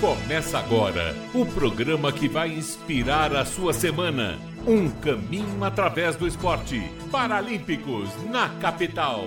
Começa agora o programa que vai inspirar a sua semana. Um caminho através do esporte. Paralímpicos na capital.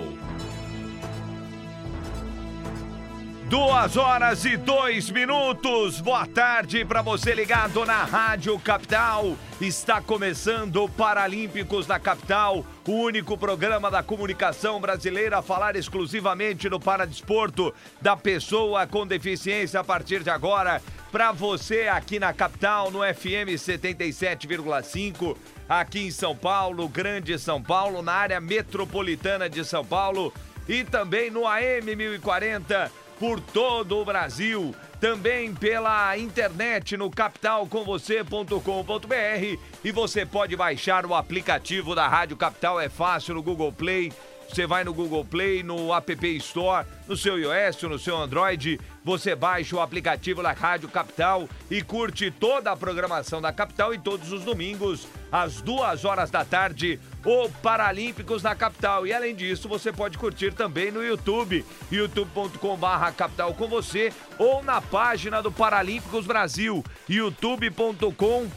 Duas horas e dois minutos. Boa tarde para você ligado na Rádio Capital. Está começando o Paralímpicos na Capital, o único programa da comunicação brasileira a falar exclusivamente no paradesporto da pessoa com deficiência a partir de agora. Para você aqui na capital, no FM 77,5, aqui em São Paulo, Grande São Paulo, na área metropolitana de São Paulo e também no AM 1040 por todo o Brasil. Também pela internet no capitalcomvocê.com.br e você pode baixar o aplicativo da Rádio Capital, é fácil no Google Play. Você vai no Google Play, no App Store, no seu iOS, no seu Android, você baixa o aplicativo da Rádio Capital e curte toda a programação da Capital e todos os domingos, às duas horas da tarde, o Paralímpicos na Capital. E além disso, você pode curtir também no YouTube, youtube.com/barra Capital com você, ou na página do Paralímpicos Brasil, youtube.com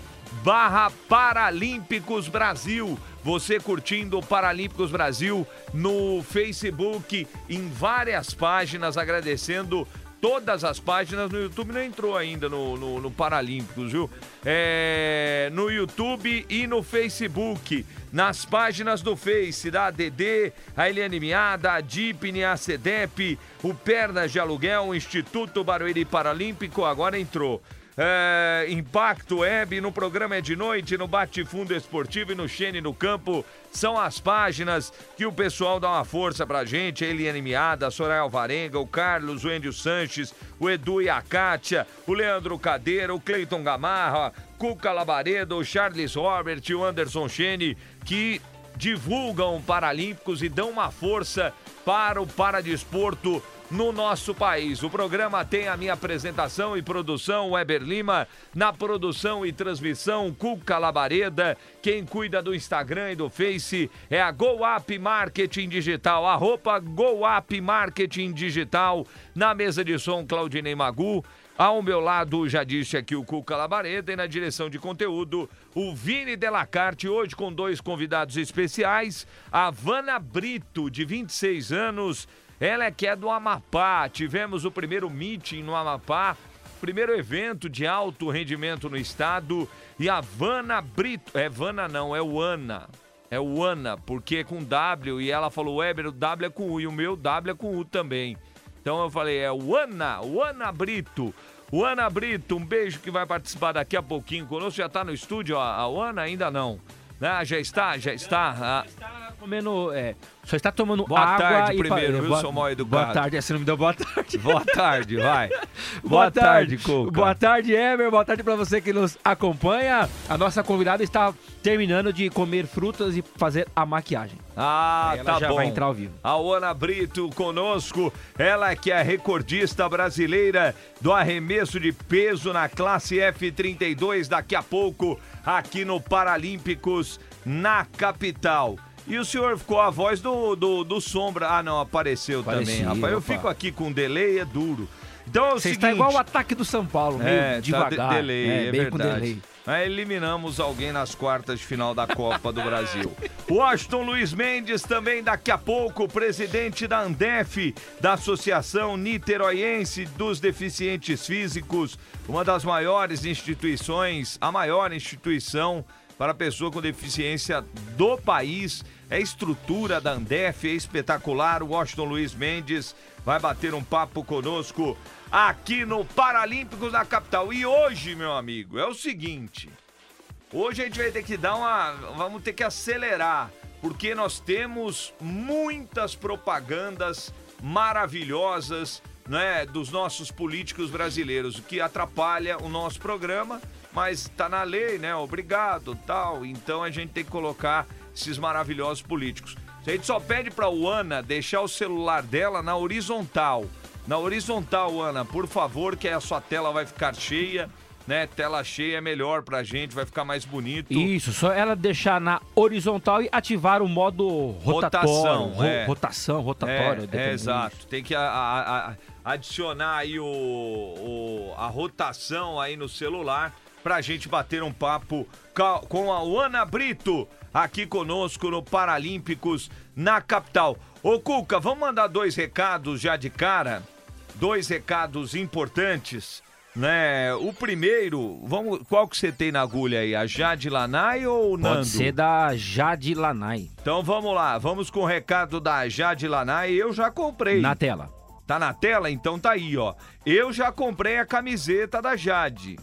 barra Paralímpicos Brasil. Você curtindo o Paralímpicos Brasil no Facebook, em várias páginas, agradecendo todas as páginas no YouTube. Não entrou ainda no, no, no Paralímpicos, viu? É, no YouTube e no Facebook. Nas páginas do Face da ADD, a Eliane Miada, a DIPNE, a CEDEP, o Pernas de Aluguel, o Instituto Barueri Paralímpico, agora entrou é, Impacto Web, no programa é de noite, no Bate Fundo Esportivo e no Xene no Campo. São as páginas que o pessoal dá uma força pra gente. A Eliane Miada, a Soraya Alvarenga, o Carlos, o Endio Sanches, o Edu e a Kátia, o Leandro Cadeira, o Cleiton Gamarra, Cuca Labaredo, o Charles Robert e o Anderson Xene, que divulgam Paralímpicos e dão uma força para o paradesporto no nosso país. O programa tem a minha apresentação e produção, Weber Lima, na produção e transmissão, Cuca Labareda. Quem cuida do Instagram e do Face é a GoUp Marketing Digital, arroba GoUp Marketing Digital. Na mesa de som, Claudinei Magu. Ao meu lado, já disse aqui o Cuca Labareda e na direção de conteúdo, o Vini Delacarte, hoje com dois convidados especiais, a Vana Brito, de 26 anos, ela é que é do Amapá. Tivemos o primeiro meeting no Amapá, primeiro evento de alto rendimento no estado. E a Vana Brito. É Vana não, é o Ana. É o Ana, porque é com W. E ela falou, Weber, o W é com U. E o meu W é com U também. Então eu falei, é o Ana, o Ana Brito. O Ana Brito, um beijo que vai participar daqui a pouquinho conosco. Já está no estúdio a, a Ana? Ainda não. Ah, já está? Já está? Ah. comendo. É, só está tomando boa água. tarde primeiro, viu, boa, seu mal educado? Boa tarde, você não me deu boa tarde. Boa tarde, vai. Boa, tarde, Cuca. Boa tarde, Ever. Boa tarde para você que nos acompanha. A nossa convidada está terminando de comer frutas e fazer a maquiagem. Ah, ela tá já bom. vai entrar ao vivo. A Ana Brito conosco, ela que é recordista brasileira do arremesso de peso na classe F32 daqui a pouco aqui no Paralímpicos na capital. E o senhor ficou a voz do, do, do Sombra. Ah, não, apareceu também, rapaz. Eu opa. fico aqui com delay, é duro. Então é Você seguinte... está igual o ataque do São Paulo, meio É, devagar. tá de delay, é, bem com verdade. delay. Mas eliminamos alguém nas quartas de final da Copa do Brasil. Washington Luiz Mendes também daqui a pouco, presidente da Andef, da Associação Niteroiense dos Deficientes Físicos, uma das maiores instituições, a maior instituição para pessoa com deficiência do país. É estrutura da Andef, é espetacular. O Washington Luiz Mendes vai bater um papo conosco aqui no Paralímpicos da capital. E hoje, meu amigo, é o seguinte. Hoje a gente vai ter que dar uma. Vamos ter que acelerar, porque nós temos muitas propagandas maravilhosas né, dos nossos políticos brasileiros, o que atrapalha o nosso programa, mas tá na lei, né? Obrigado, tal. Então a gente tem que colocar esses maravilhosos políticos. A gente só pede pra Ana deixar o celular dela na horizontal. Na horizontal, Ana, por favor, que aí a sua tela vai ficar cheia né? Tela cheia é melhor pra gente, vai ficar mais bonito. Isso, só ela deixar na horizontal e ativar o modo rotatório. Rotação, ro- é. Rotação, rotatória. É, é, exato. Tem que a- a- a- adicionar aí o, o- a rotação aí no celular pra gente bater um papo com a Ana Brito aqui conosco no Paralímpicos na capital. Ô Cuca, vamos mandar dois recados já de cara? Dois recados importantes, né? O primeiro, vamos, qual que você tem na agulha aí? A Jade Lanai ou o Nando? Pode ser da Jade Lanai. Então vamos lá, vamos com o recado da Jade Lanai. Eu já comprei. Na tela. Tá na tela? Então tá aí, ó. Eu já comprei a camiseta da Jade.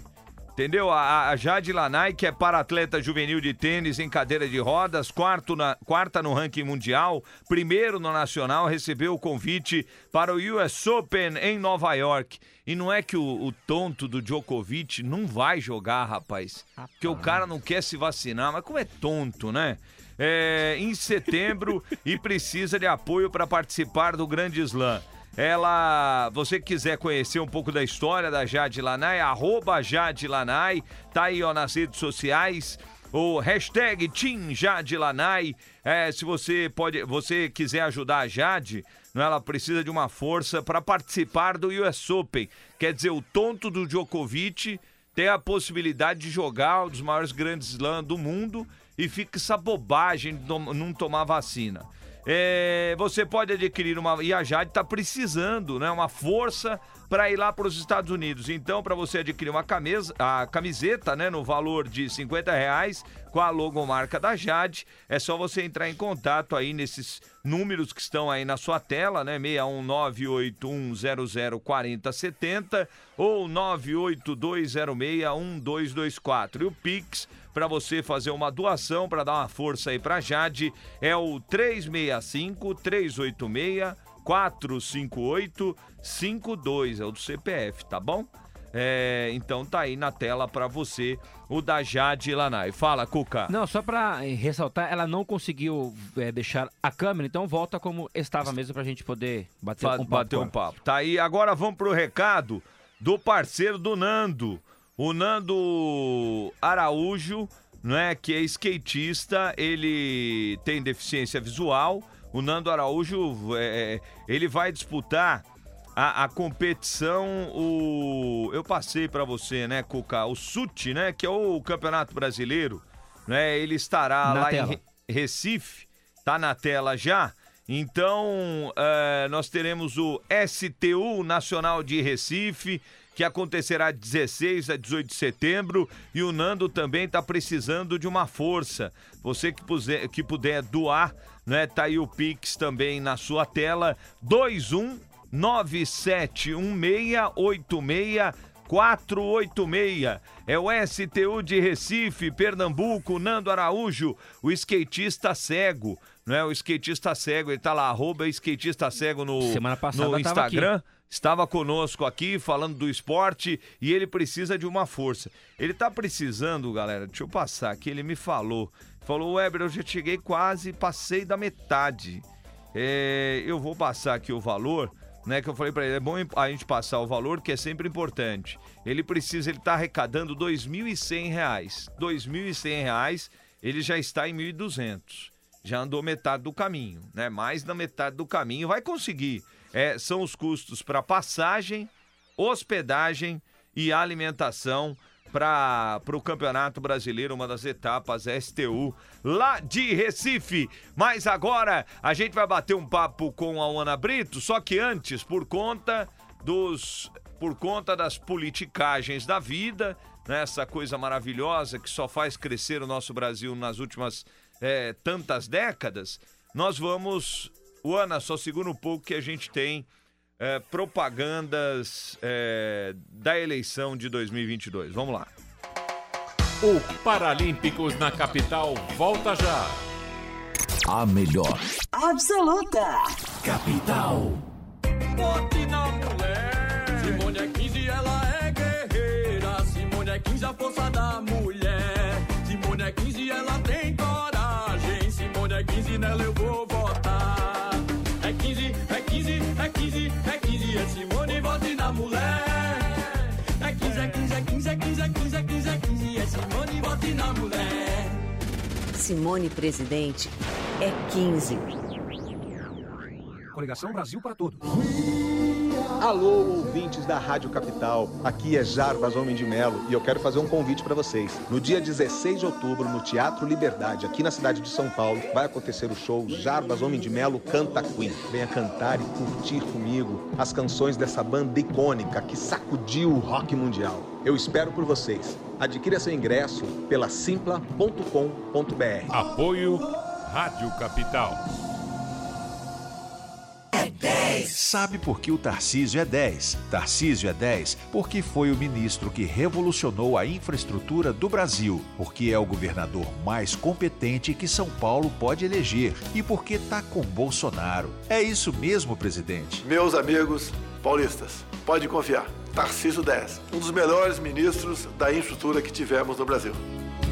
Entendeu? A, a Jade Lanai, que é para-atleta juvenil de tênis em cadeira de rodas, quarto na- quarta no ranking mundial, primeiro no nacional, recebeu o convite para o US Open em Nova York. E não é que o, o tonto do Djokovic não vai jogar, rapaz. Porque o cara não quer se vacinar, mas como é tonto, né? É, em setembro e precisa de apoio para participar do Grande Slam. Ela, você quiser conhecer um pouco da história da Jade Lanai, arroba Jade Lanai, tá aí ó, nas redes sociais, o hashtag Team Jade Lanai. É, se você pode, você quiser ajudar a Jade, não, é? ela precisa de uma força para participar do US Open. Quer dizer, o tonto do Djokovic tem a possibilidade de jogar um dos maiores grandes slams do mundo e fica essa bobagem de não tomar vacina. É, você pode adquirir uma. E a Jade está precisando, né? Uma força para ir lá para os Estados Unidos. Então, para você adquirir uma camisa, a camiseta, né? No valor de 50 reais, com a logomarca da Jade, é só você entrar em contato aí nesses números que estão aí na sua tela, né? 61981004070 ou 982061224. E o Pix para você fazer uma doação para dar uma força aí para Jade é o 365 386 458 52 é o do CPF, tá bom? É, então tá aí na tela para você o da Jade Lanai. Fala, Cuca. Não, só pra eh, ressaltar, ela não conseguiu eh, deixar a câmera, então volta como estava mesmo pra gente poder bater um papo. bater um papo. Tá aí, agora vamos pro recado do parceiro do Nando. O Nando Araújo, né, que é skatista, ele tem deficiência visual. O Nando Araújo, é, ele vai disputar a, a competição, o eu passei pra você, né, Cuca, o SUT, né, que é o Campeonato Brasileiro, né? Ele estará Na lá tela. em Re- Recife, tá na tela já. Então, eh, nós teremos o STU Nacional de Recife, que acontecerá de 16 a 18 de setembro, e o Nando também está precisando de uma força. Você que, puser- que puder doar, né? Tá aí o Pix também na sua tela, 21 971686 486. É o STU de Recife, Pernambuco, Nando Araújo, o skatista cego. Não é o skatista cego, ele tá lá, arroba skatista cego no, Semana passada no Instagram. Estava conosco aqui falando do esporte e ele precisa de uma força. Ele tá precisando, galera, deixa eu passar aqui, ele me falou. Falou, Weber, eu já cheguei quase, passei da metade. É, eu vou passar aqui o valor, né? Que eu falei pra ele, é bom a gente passar o valor, que é sempre importante. Ele precisa, ele tá arrecadando 2.100 reais. 2.100 reais, ele já está em 1.200. Já andou metade do caminho, né? Mais da metade do caminho, vai conseguir. É, são os custos para passagem, hospedagem e alimentação para o Campeonato Brasileiro, uma das etapas STU lá de Recife. Mas agora a gente vai bater um papo com a Ana Brito, só que antes, por conta dos por conta das politicagens da vida, né, essa coisa maravilhosa que só faz crescer o nosso Brasil nas últimas eh, tantas décadas, nós vamos. Ana, só segura um pouco que a gente tem eh, propagandas eh, da eleição de 2022. Vamos lá. O Paralímpicos na capital volta já. A melhor. Absoluta. Capital. Bote na mulher. Simone é 15, ela é guerreira. Simone é 15, a força da mulher. Simone Presidente é 15. Coligação Brasil para Todos. Alô, ouvintes da Rádio Capital. Aqui é Jarbas Homem de Melo e eu quero fazer um convite para vocês. No dia 16 de outubro, no Teatro Liberdade, aqui na cidade de São Paulo, vai acontecer o show Jarbas Homem de Melo Canta Queen. Venha cantar e curtir comigo as canções dessa banda icônica que sacudiu o rock mundial. Eu espero por vocês. Adquira seu ingresso pela simpla.com.br. Apoio Rádio Capital. Sabe por que o Tarcísio é 10? Tarcísio é 10 porque foi o ministro que revolucionou a infraestrutura do Brasil, porque é o governador mais competente que São Paulo pode eleger e porque tá com Bolsonaro. É isso mesmo, presidente. Meus amigos paulistas, pode confiar. Tarcísio 10, um dos melhores ministros da infraestrutura que tivemos no Brasil.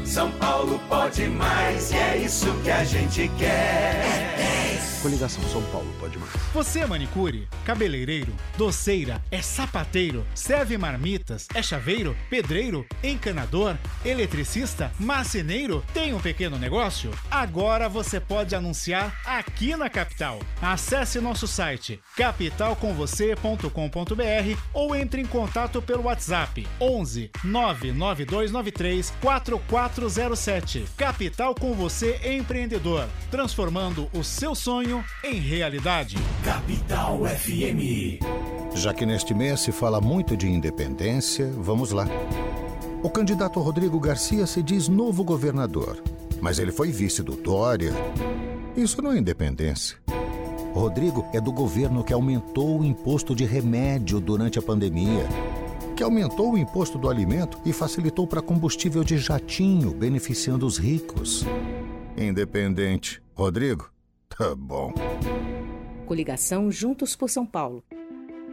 São Paulo pode mais, e é isso que a gente quer. Coligação São Paulo pode mais. Você é manicure, cabeleireiro, doceira, é sapateiro, serve marmitas, é chaveiro, pedreiro, encanador, eletricista, marceneiro, tem um pequeno negócio? Agora você pode anunciar aqui na capital. Acesse nosso site capitalcomvocê.com.br ou entre em contato pelo WhatsApp 11 99293 4407. Capital com você empreendedor, transformando o seu sonho em realidade. Capital FM. Já que neste mês se fala muito de independência, vamos lá. O candidato Rodrigo Garcia se diz novo governador, mas ele foi vice do Dória. Isso não é independência. Rodrigo é do governo que aumentou o imposto de remédio durante a pandemia, que aumentou o imposto do alimento e facilitou para combustível de jatinho, beneficiando os ricos. Independente. Rodrigo? Tá bom. Coligação Juntos por São Paulo.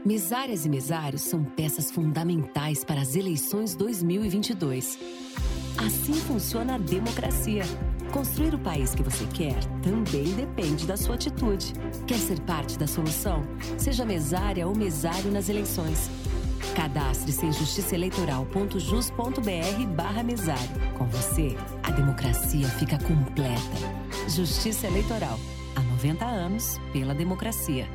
Mesárias e mesários são peças fundamentais para as eleições 2022. Assim funciona a democracia. Construir o país que você quer também depende da sua atitude. Quer ser parte da solução? Seja mesária ou mesário nas eleições. Cadastre-se em justiçaeleitoral.jus.br barra mesário. Com você, a democracia fica completa. Justiça Eleitoral. Há 90 anos pela democracia.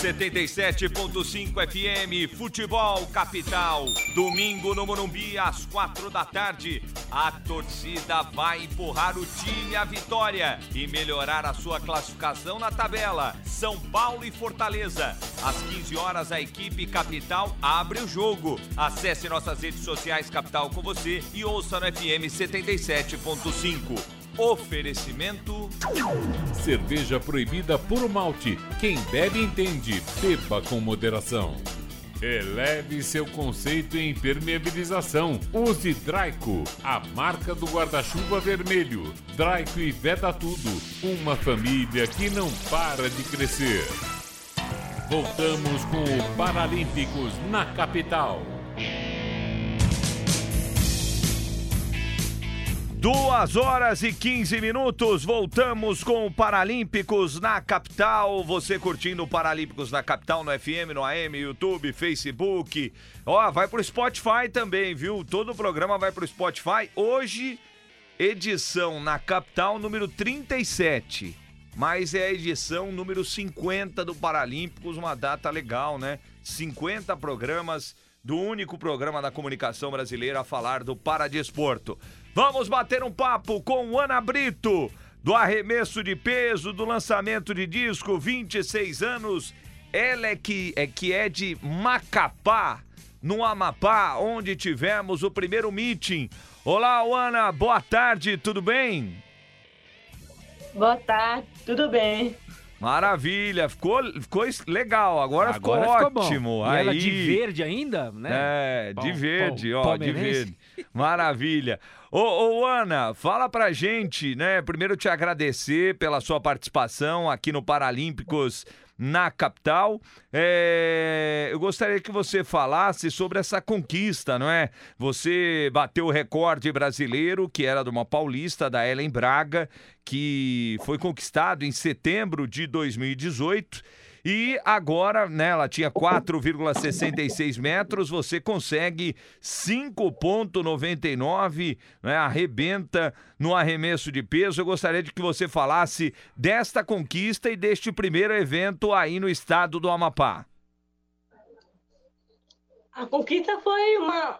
77.5 FM, Futebol Capital. Domingo no Morumbi, às quatro da tarde. A torcida vai empurrar o time à vitória e melhorar a sua classificação na tabela. São Paulo e Fortaleza. Às 15 horas, a equipe Capital abre o jogo. Acesse nossas redes sociais Capital com você e ouça no FM 77.5. Oferecimento. Cerveja proibida por malte. Quem bebe entende. Beba com moderação. Eleve seu conceito em impermeabilização. Use Draico, a marca do guarda-chuva vermelho. Draico e Veda Tudo. Uma família que não para de crescer. Voltamos com o Paralímpicos na capital. Duas horas e 15 minutos, voltamos com o Paralímpicos na capital. Você curtindo o Paralímpicos na capital no FM, no AM, YouTube, Facebook. Ó, vai pro Spotify também, viu? Todo o programa vai pro Spotify. Hoje, edição na capital número 37. Mas é a edição número 50 do Paralímpicos, uma data legal, né? 50 programas do único programa da comunicação brasileira a falar do paradesporto. Vamos bater um papo com Ana Brito, do arremesso de peso, do lançamento de disco, 26 anos. Ela é que é, que é de Macapá, no Amapá, onde tivemos o primeiro meeting. Olá, Ana, boa tarde, tudo bem? Boa tarde, tudo bem. Maravilha, ficou, ficou legal, agora, ficou Agora ficou bom. ótimo. E Aí, ela de verde ainda, né? É, de Pal- verde, pal- ó, de verde. Maravilha. Ô, ô, Ana, fala pra gente, né? Primeiro te agradecer pela sua participação aqui no Paralímpicos na capital. É, eu gostaria que você falasse sobre essa conquista, não é? Você bateu o recorde brasileiro, que era de uma paulista, da Ellen Braga, que foi conquistado em setembro de 2018. E agora, né, ela tinha 4,66 metros, você consegue 5,99, né, arrebenta no arremesso de peso. Eu gostaria de que você falasse desta conquista e deste primeiro evento aí no estado do Amapá. A conquista foi uma,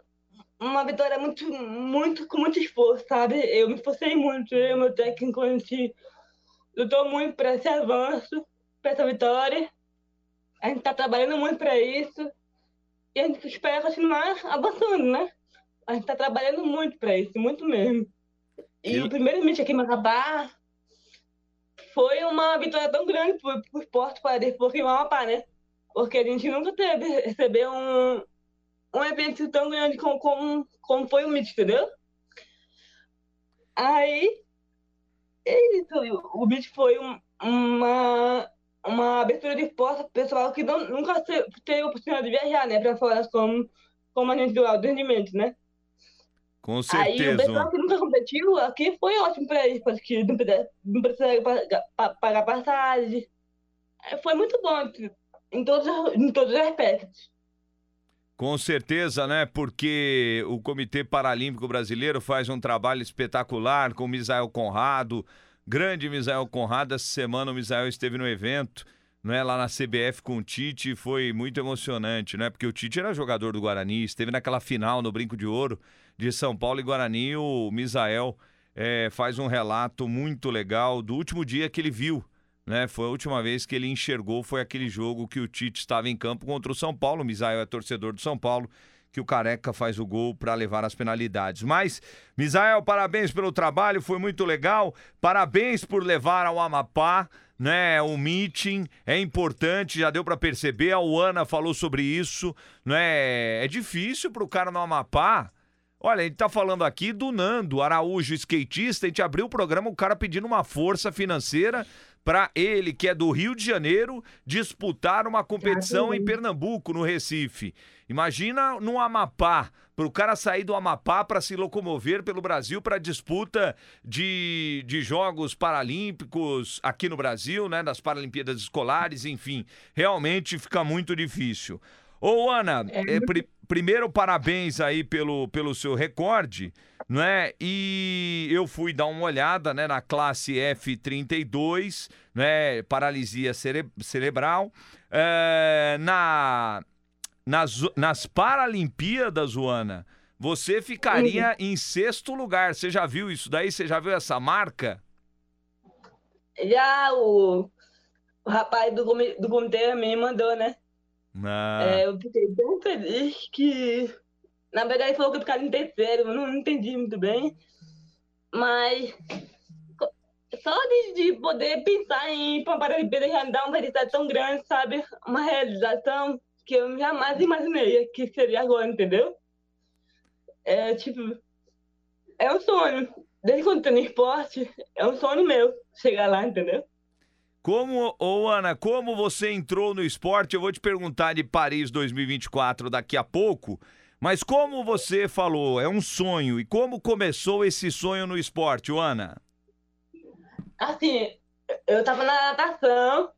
uma vitória muito, muito, com muito esforço, sabe? Eu me esforcei muito, eu e meu técnico, a gente lutou muito para esse avanço, para essa vitória. A gente está trabalhando muito para isso e a gente espera continuar avançando, né? A gente está trabalhando muito para isso, muito mesmo. E o primeiro meet aqui em Macapá foi uma vitória tão grande para o esporte para depois em Amapá, né? Porque a gente nunca teve receber um, um evento tão grande como, como, como foi o Meet, entendeu? Aí, é isso, o Meet foi um, uma, abertura de porta para pessoal que não, nunca teve a oportunidade de viajar, né? Para falar como, como a gente viu o rendimento, né? Com certeza. Aí o pessoal que nunca competiu aqui foi ótimo para eles, porque não precisa, não precisa pagar, pagar passagem. Foi muito bom em todos, em todos os aspectos. Com certeza, né? Porque o Comitê Paralímpico Brasileiro faz um trabalho espetacular com o Misael Conrado, grande Misael Conrado. Essa semana o Misael esteve no evento, né, lá na CBF com o Tite, foi muito emocionante, né? Porque o Tite era jogador do Guarani, esteve naquela final no Brinco de Ouro de São Paulo e Guarani. O Misael é, faz um relato muito legal do último dia que ele viu né? Foi a última vez que ele enxergou, foi aquele jogo que o Tite estava em campo contra o São Paulo. O Misael é torcedor do São Paulo, que o Careca faz o gol para levar as penalidades. Mas, Misael, parabéns pelo trabalho, foi muito legal. Parabéns por levar ao Amapá né, o meeting é importante, já deu para perceber, a Uana falou sobre isso, né? É difícil para o cara no Amapá. Olha, a gente tá falando aqui do Nando Araújo, skatista, a gente abriu o programa, o cara pedindo uma força financeira para ele, que é do Rio de Janeiro, disputar uma competição em Pernambuco, no Recife. Imagina no Amapá, para o cara sair do Amapá para se locomover pelo Brasil para disputa de, de Jogos Paralímpicos aqui no Brasil, né, das Paralimpíadas Escolares, enfim, realmente fica muito difícil. Ô, Ana, é, é, pri primeiro parabéns aí pelo, pelo seu recorde, né? E eu fui dar uma olhada, né, na classe F32, né, paralisia cere cerebral, é, na nas, nas Paralimpíadas, Ana, você ficaria uhum. em sexto lugar. Você já viu isso daí? Você já viu essa marca? Já o, o rapaz do, do comitê me mandou, né? Ah. É, eu fiquei tão feliz que. Na verdade, ele falou que eu ficaria em terceiro, eu não entendi muito bem. Mas. Só de, de poder pensar em uma Paralimpíada já me dá uma tão grande, sabe? Uma realização que eu jamais imaginei que seria agora, entendeu? É tipo. É um sonho. Desde quando tô no esporte, é um sonho meu chegar lá, entendeu? Como, ô Ana, como você entrou no esporte? Eu vou te perguntar de Paris 2024 daqui a pouco, mas como você falou, é um sonho, e como começou esse sonho no esporte, Ana? Assim, eu tava na natação,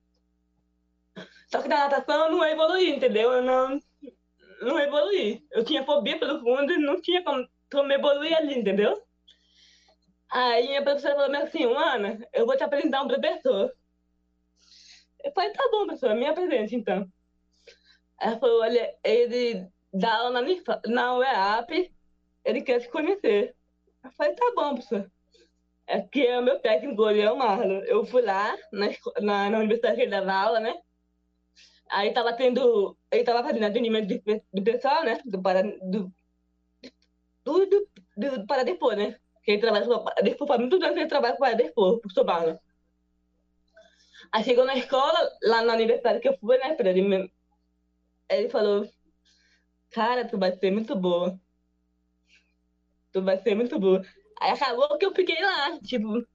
só que na natação eu não evoluí, entendeu? Eu não, não evoluí. Eu tinha fobia pelo fundo e não tinha como, como evoluir ali, entendeu? Aí a professora falou assim, Ana, eu vou te apresentar um professor. Eu falei, tá bom, professor, me apresente então. Ela falou, olha, ele dá aula na, na UEAP, ele quer te conhecer. Eu falei, tá bom, professor. É que é o meu técnico, ele é o Marlon. Eu fui lá na, na, na universidade que ele dava aula, né? Aí tava tendo. Ele tava fazendo atendimento de, do pessoal, né? Do para. Do, do, do, do para depois, né? Que ele trabalha com faz muito tempo ele trabalha com para depois, por Sobala. Aí chegou na escola, lá na universidade que eu fui, né, pra ele, ele falou, cara, tu vai ser muito boa. Tu vai ser muito boa. Aí acabou que eu fiquei lá, tipo,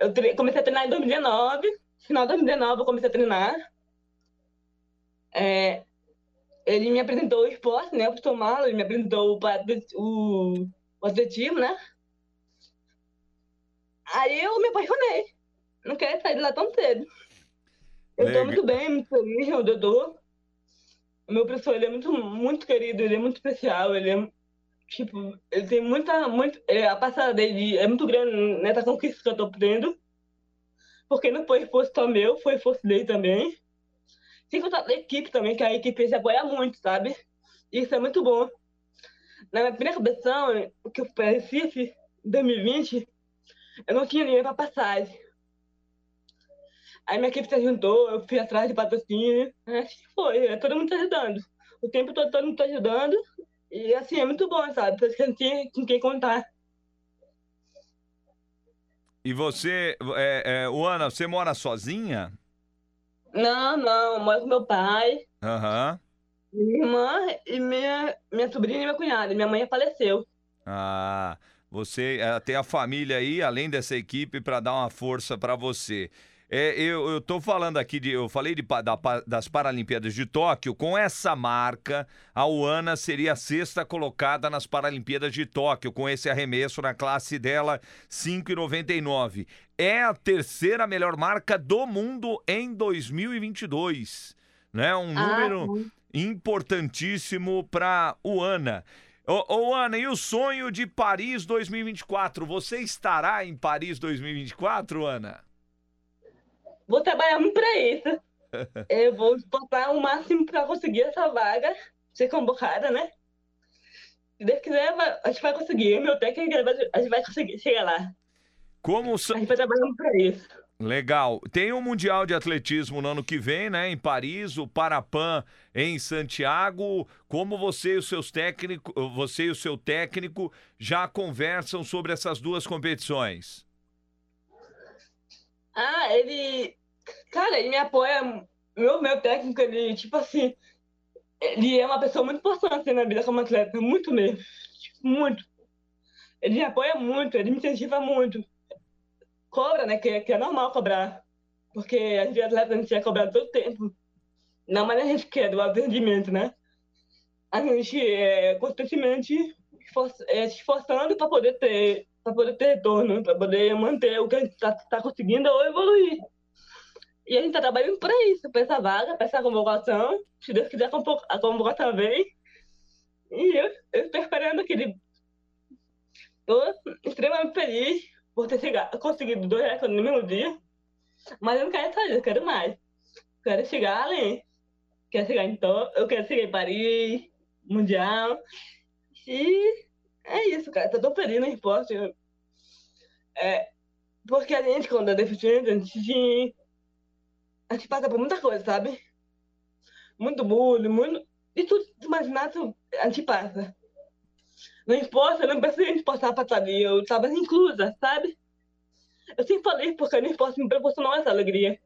eu comecei a treinar em 2019, final de 2019 eu comecei a treinar. É, ele me apresentou o esporte, né, o tomá ele me apresentou o, o, o atletismo, né. Aí eu me apaixonei. Não quero sair de lá tão cedo. Eu Legal. tô muito bem, muito feliz eu tô. O meu professor, ele é muito, muito querido, ele é muito especial, ele é, tipo, ele tem muita, muito, é, a passada dele é muito grande nessa conquista que eu tô tendo. Porque não foi esforço só meu, foi esforço dele também. Sem contar da equipe também, que a equipe se apoia muito, sabe? Isso é muito bom. Na minha primeira competição, que eu fui para Recife, em 2020, eu não tinha dinheiro para passagem. Aí minha equipe se juntou, eu fui atrás de patrocínio. Que foi, é, todo mundo tá ajudando. O tempo todo todo mundo tá ajudando. E assim, é muito bom, sabe? Por isso que eu não tinha com quem contar. E você, é, é, o Ana, você mora sozinha? Não, não, eu moro com meu pai, Aham. minha irmã e minha, minha sobrinha e minha cunhada. Minha mãe faleceu. Ah, você é, tem a família aí, além dessa equipe, para dar uma força para você. É, eu, eu tô falando aqui de. Eu falei de, da das Paralimpíadas de Tóquio. Com essa marca, a Uana seria a sexta colocada nas Paralimpíadas de Tóquio, com esse arremesso na classe dela, 5,99. É a terceira melhor marca do mundo em 2022. Né? Um Ah, número importantíssimo para o Ana. Ô, ô, Ana, e o sonho de Paris 2024? Você estará em Paris 2024, Ana? Vou trabalhar muito pra isso. Eu vou esforçar o máximo pra conseguir essa vaga, ser convocada, né? Se Deus quiser, a gente vai conseguir. Meu técnico, a gente vai conseguir chegar lá. Como A gente vai trabalhar muito pra isso. Legal. Tem o Mundial de Atletismo no ano que vem, né? Em Paris, o Parapan em Santiago. Como você e os seus técnicos, você e o seu técnico já conversam sobre essas duas competições? Ah, ele. Cara, ele me apoia. Meu, meu técnico, ele, tipo assim. Ele é uma pessoa muito importante na vida como atleta, muito mesmo. Tipo, muito. Ele me apoia muito, ele me incentiva muito. Cobra, né? Que, que é normal cobrar. Porque a gente é atleta, a gente é cobrado todo tempo. Não, mas a gente quer do atendimento, né? A gente é constantemente é, se esforçando para poder ter para poder ter retorno, para poder manter o que a gente está tá conseguindo ou evoluir. E a gente está trabalhando para isso, para essa vaga, para essa convocação. Se Deus quiser, a convo- a convocação vem. E eu eu estou esperando aquele. Estou extremamente feliz por ter chegado, conseguido dois recordes no mesmo dia. Mas eu não quero isso, eu quero mais. Quero chegar além. Quero chegar em Tó- eu quero chegar em Paris, Mundial. E é isso, cara. Tô tão feliz no esporte. É, porque a gente, quando é deficiente, a gente, a gente passa por muita coisa, sabe? Muito bullying, muito. E tudo tu- a gente passa. Esporte, eu não precisa a gente passar estar ali. Eu tava inclusa, sabe? Eu sempre falei porque no esporte me proporcionou essa alegria.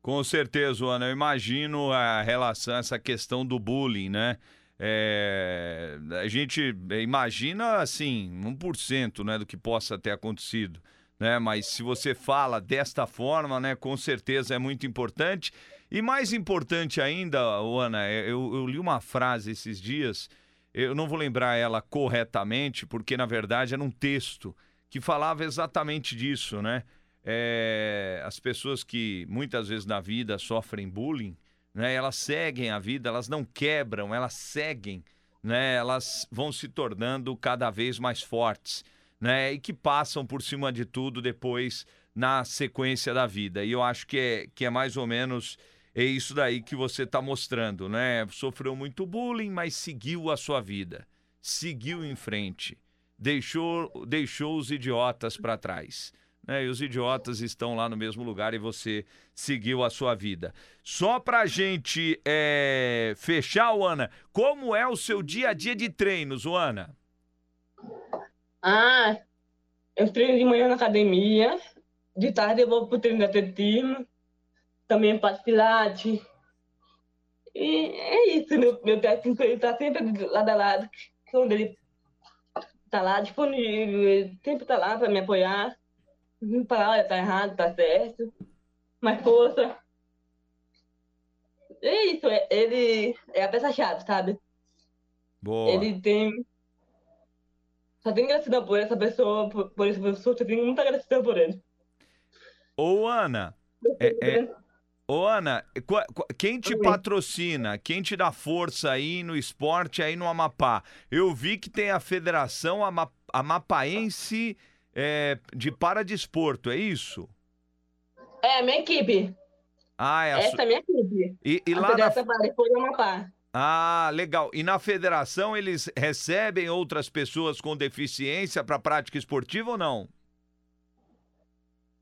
Com certeza, Ana. Eu imagino a relação, essa questão do bullying, né? É, a gente imagina, assim, 1% né, do que possa ter acontecido, né? Mas se você fala desta forma, né, com certeza é muito importante. E mais importante ainda, Ana, é, eu, eu li uma frase esses dias, eu não vou lembrar ela corretamente, porque na verdade era um texto que falava exatamente disso, né? É, as pessoas que muitas vezes na vida sofrem bullying, né? Elas seguem a vida, elas não quebram, elas seguem, né? Elas vão se tornando cada vez mais fortes, né? E que passam por cima de tudo depois na sequência da vida. E eu acho que é, que é mais ou menos é isso daí que você está mostrando, né? Sofreu muito bullying, mas seguiu a sua vida, seguiu em frente, deixou, deixou os idiotas para trás. Né? E os idiotas estão lá no mesmo lugar e você seguiu a sua vida. Só pra gente é, fechar, Ana, como é o seu dia a dia de treinos, Ana? Ah, eu treino de manhã na academia, de tarde eu vou pro treino de atletismo, também faço pilates. E é isso, meu, meu técnico ele tá sempre de lado a lado, quando ele tá lá disponível, ele sempre tá lá para me apoiar. Não falar, olha, tá errado, tá certo. Mais força. É isso, é- ele é a peça-chave, sabe? Boa. Ele tem. Só tenho gratidão por essa pessoa, por, por esse professor, só tenho muita gratidão por ele. Ô, Ana, É, é... Ô, Ana, quem te patrocina, quem te dá força aí no esporte, aí no Amapá? Eu vi que tem a Federação Ama- Amapaense é, de Paradesporto, é isso? É, minha equipe. Ah, é a Essa é a minha equipe. E, e a lá na... Federação Paradesporto do Amapá. Ah, legal. E na federação eles recebem outras pessoas com deficiência para prática esportiva ou não?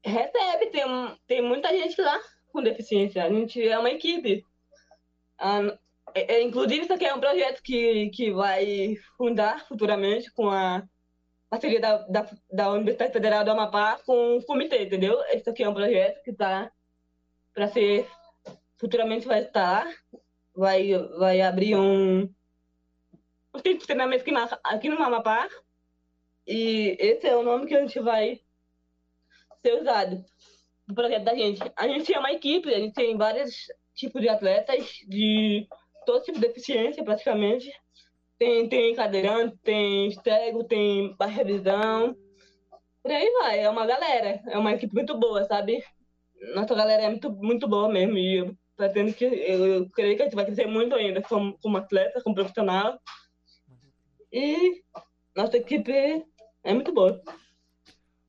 Recebe, tem, tem muita gente lá com deficiência. A gente é uma equipe. Ah, é- é, inclusive, isso aqui é um projeto que, que vai fundar futuramente com a parceria da, da, da Universidade Federal do Amapá com o comitê, entendeu? Esse aqui é um projeto que está para ser. Futuramente vai estar. Vai, vai abrir um. Um centro de treinamento aqui, na- aqui no Amapá. E esse é o nome que a gente vai ser usado do projeto da gente. A gente é uma equipe, a gente tem vários tipos de atletas, de todo tipo de deficiência, praticamente. Tem, tem cadeirante, tem cego, tem baixa visão. Por aí vai, é uma galera, é uma equipe muito boa, sabe? Nossa galera é muito, muito boa mesmo, e eu pretendo que, eu, eu creio que a gente vai crescer muito ainda como, como atleta, como profissional. E nossa equipe é muito boa.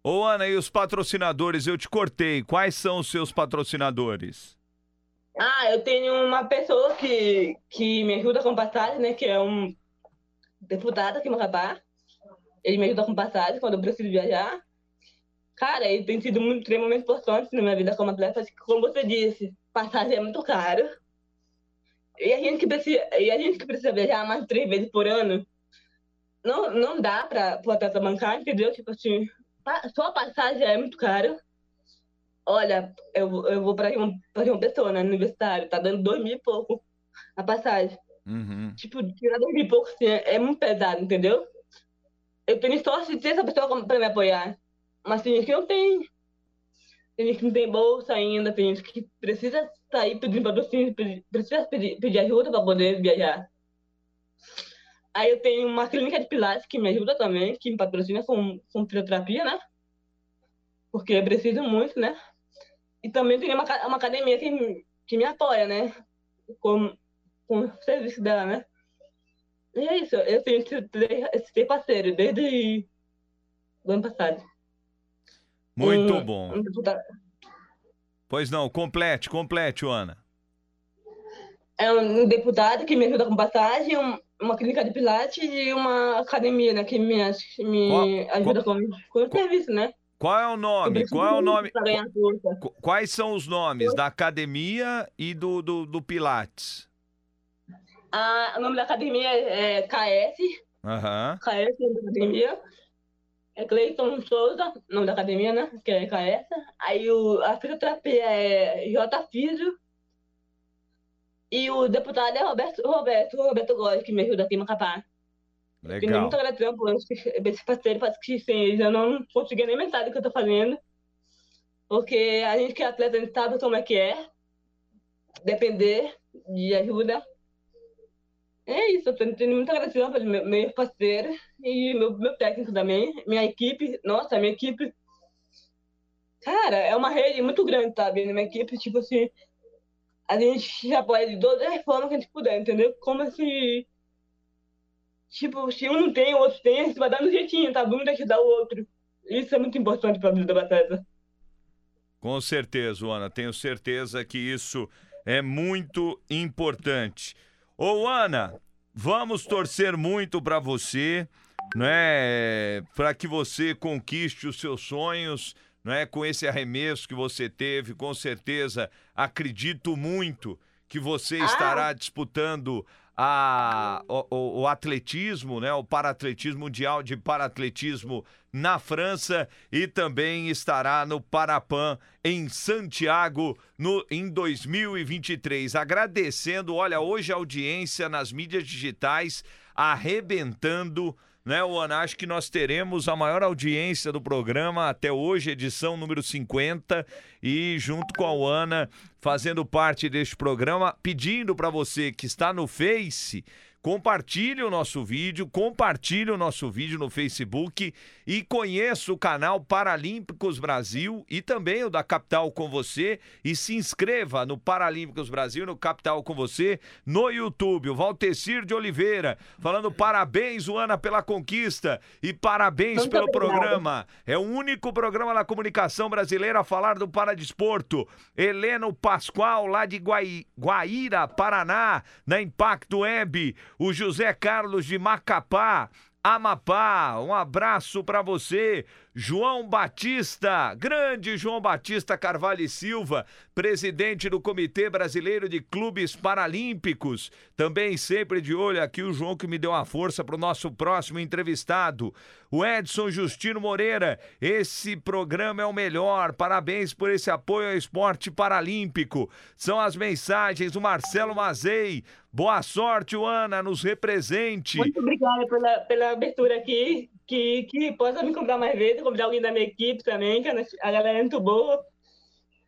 Ô, Ana, e os patrocinadores? Eu te cortei. Quais são os seus patrocinadores? Ah, eu tenho uma pessoa que, que me ajuda com passagem, né? Que é um deputado aqui no Rabá. Ele me ajuda com passagem quando eu preciso viajar. Cara, ele tem sido muito, extremamente importante na minha vida como atleta. Como você disse, passagem é muito caro. E a gente que precisa, e a gente que precisa viajar mais de três vezes por ano, não, não dá para o atleta bancar, entendeu? Tipo assim, só a passagem é muito caro. Olha, eu, eu vou para uma, pra uma pessoa, no universitário, tá dando dois mil e pouco a passagem. Uhum. Tipo, tirar dois mil e pouco assim, é, é muito pesado, entendeu? Eu tenho sorte de ter essa pessoa pra me apoiar. Mas gente que não tem. Tem gente que não tem bolsa ainda, tem gente que precisa sair pedindo patrocínio, precisa pedir, pedir ajuda para poder viajar. Aí eu tenho uma clínica de pilates que me ajuda também, que me patrocina com, com fisioterapia, né? Porque eu preciso muito, né? E também tem uma, uma academia que, que me apoia, né? Com, com o serviço dela, né? E é isso, eu tenho esse, esse ter parceiro desde o ano passado. Muito Um- bom. um deputado- Pois não, complete, complete, Ana. É um deputado que me ajuda com passagem, um- uma clínica de pilates e uma academia, né? Que me, me Qual- ajuda com, com o serviço, né? Qual é o nome? Qual é o nome? Quais são os nomes da academia e do, do, do Pilates? Ah, o nome da academia é KS, Aham. KS, nome da academia. É Cleiton Souza, nome da academia, né? Que é KS. Aí o, a fisioterapia é J Físio. E o deputado é Roberto, Roberto, Roberto Góes, que me ajuda aqui em Macapá. Tenho Legal. muita gratidão por esse parceiro, porque que sem eles eu não conseguia nem metade do que eu tô fazendo. Porque a gente que é atleta, a gente sabe como é que é. Depender de ajuda. É isso, eu tenho, muita gratidão pelo meu, meu parceiro e meu, meu técnico também. Minha equipe, nossa, minha equipe. Cara, é uma rede muito grande, sabe? Na minha equipe, tipo assim, a gente apoia de todas as formas que a gente puder, entendeu? Como se Tipo, se um não tem, o outro tem, a gente vai dar no jeitinho, tá? Um deixa dar o outro. Isso é muito importante pra vida do atleta. Com certeza, Ana. Tenho certeza que isso é muito importante. Ô, Ana, vamos torcer muito para você, né? Para que você conquiste os seus sonhos, né? Com esse arremesso que você teve, com certeza, acredito muito que você estará disputando a, o, o- atletismo, né? O paratletismo mundial de paratletismo na França e também estará no Parapan em Santiago no em 2023. Agradecendo, olha, hoje a audiência nas mídias digitais arrebentando né, Ana? Acho que nós teremos a maior audiência do programa até hoje, edição número 50, e junto com a Ana fazendo parte deste programa, pedindo para você que está no Face Compartilhe o nosso vídeo, compartilhe o nosso vídeo no Facebook e conheça o canal Paralímpicos Brasil e também o da Capital com você e se inscreva no Paralímpicos Brasil, no Capital com você, no YouTube. O Valtecir de Oliveira falando parabéns, Ana, pela conquista e parabéns Muito pelo obrigada. programa. É o único programa da comunicação brasileira a falar do paradesporto. Heleno Pascoal, lá de Guai... Guaíra, Paraná, na Impacto Web. O José Carlos de Macapá. Amapá, um abraço para você. João Batista, grande João Batista Carvalho e Silva, presidente do Comitê Brasileiro de Clubes Paralímpicos. Também sempre de olho aqui o João que me deu uma força para o nosso próximo entrevistado. O Edson Justino Moreira, esse programa é o melhor. Parabéns por esse apoio ao esporte paralímpico. São as mensagens do Marcelo Mazei. Boa sorte, Ana, nos represente. Muito obrigada pela, pela abertura aqui. Que, que possa me convidar mais vezes, convidar alguém da minha equipe também, que a galera é muito boa.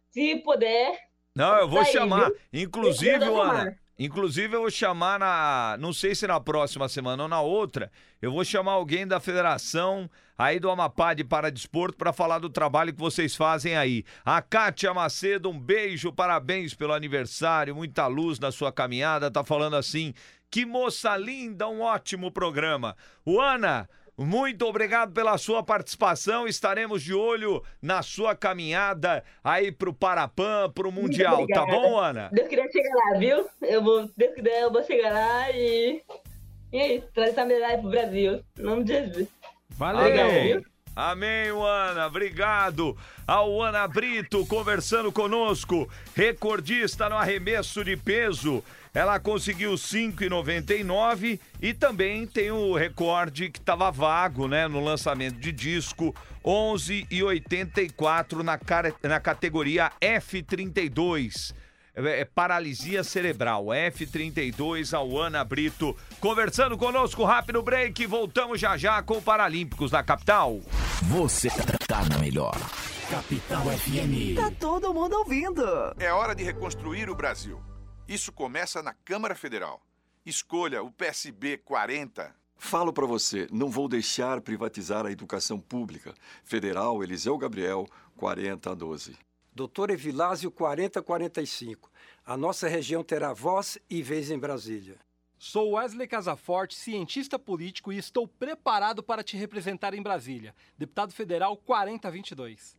Se puder. Não, eu vou tá aí, chamar. viu? Inclusive, Eu Ana, chamar. Inclusive eu vou chamar na, não sei se na próxima semana ou na outra, eu vou chamar alguém da federação aí do Amapá de Paradesporto para falar do trabalho que vocês fazem aí. A Kátia Macedo, um beijo, parabéns pelo aniversário, muita luz na sua caminhada, tá falando assim, que moça linda, um ótimo programa. O Ana, muito obrigado pela sua participação. Estaremos de olho na sua caminhada aí pro Parapan, pro Mundial, tá bom, Ana? Deus quiser chegar lá, viu? Eu vou, se Deus quiser, eu vou chegar lá e. E é isso, trazer essa medalha pro Brasil. Em nome de Jesus. Amém. Amém, Ana. Obrigado ao Ana Brito conversando conosco, recordista no arremesso de peso. Ela conseguiu 5,99 e também tem o recorde que estava vago, né, no lançamento de disco, 11,84 na, na categoria F32. É, é paralisia cerebral, F32, ao Ana Brito, conversando conosco, rápido break, voltamos já já com o Paralímpicos da capital. Você tá na melhor. Capital FM. Tá todo mundo ouvindo. É hora de reconstruir o Brasil. Isso começa na Câmara Federal. Escolha o PSB 40. Falo para você, não vou deixar privatizar a educação pública. Federal Eliseu Gabriel, 40 a 12. Doutor Evilásio 4045. A nossa região terá voz e vez em Brasília. Sou Wesley Casaforte, cientista político e estou preparado para te representar em Brasília. Deputado Federal 4022.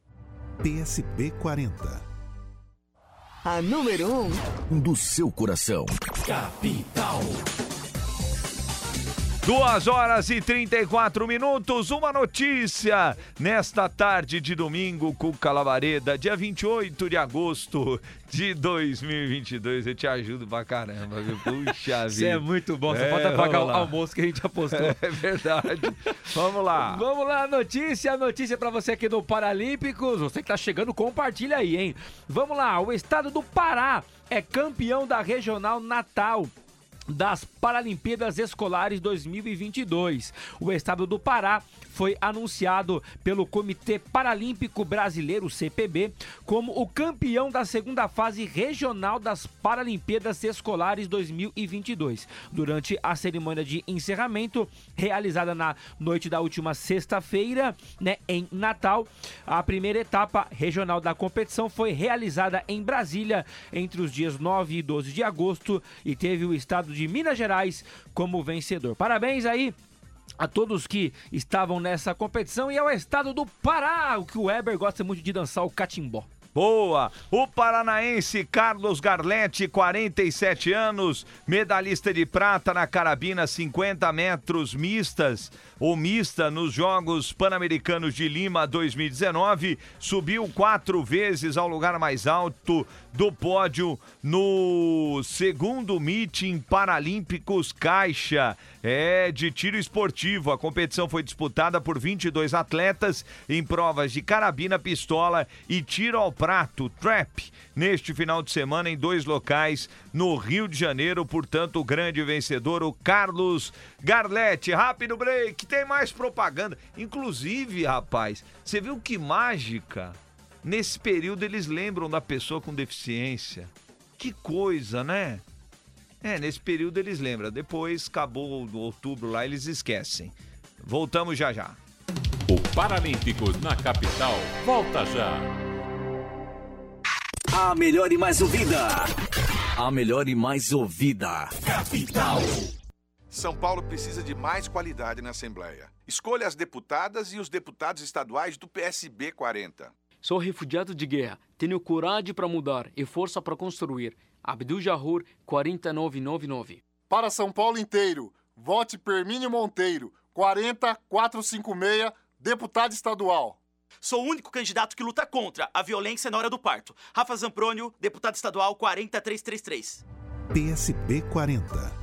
PSB 40. A número 1 Do seu coração. Capital. Duas horas e 34 minutos, uma notícia nesta tarde de domingo com Calabareda, dia 28 de agosto de 2022. Eu te ajudo pra caramba, viu? Puxa vida. Você é muito bom, só É, falta pagar o almoço que a gente apostou. É verdade. Vamos lá. Vamos lá, notícia, notícia pra você aqui do Paralímpicos. Você que tá chegando, compartilha aí, hein? Vamos lá, o estado do Pará é campeão da Regional Natal das Paralimpíadas Escolares 2022. O estado do Pará foi anunciado pelo Comitê Paralímpico Brasileiro, CPB, como o campeão da segunda fase regional das Paralimpíadas Escolares 2022. Durante a cerimônia de encerramento, realizada na noite da última sexta-feira, né, em Natal, a primeira etapa regional da competição foi realizada em Brasília entre os dias 9 e 12 de agosto e teve o estado de Minas Gerais como vencedor. Parabéns aí a todos que estavam nessa competição e ao estado do Pará, o que o Weber gosta muito de dançar o catimbó. Boa! O paranaense Carlos Garlete, 47 anos, medalhista de prata na carabina 50 metros mistas ou mista nos Jogos Pan-Americanos de Lima 2019, subiu quatro vezes ao lugar mais alto do pódio no segundo meeting Paralímpicos Caixa. É de tiro esportivo. A competição foi disputada por 22 atletas em provas de carabina, pistola e tiro ao prato, trap, neste final de semana em dois locais no Rio de Janeiro. Portanto, o grande vencedor, o Carlos Garlete. Rápido break, tem mais propaganda. Inclusive, rapaz, você viu que mágica? Nesse período eles lembram da pessoa com deficiência. Que coisa, né? É, nesse período eles lembram. Depois, acabou o outubro lá, eles esquecem. Voltamos já já. O Paralímpicos na capital volta já. A melhor e mais ouvida. A melhor e mais ouvida. Capital. São Paulo precisa de mais qualidade na Assembleia. Escolha as deputadas e os deputados estaduais do PSB 40. Sou refugiado de guerra. Tenho coragem para mudar e força para construir. Abdul Jahur 4999. Para São Paulo inteiro, vote Permínio Monteiro, 40456, deputado estadual. Sou o único candidato que luta contra a violência na hora do parto. Rafa Zamprônio, deputado estadual 40333. PSB 40.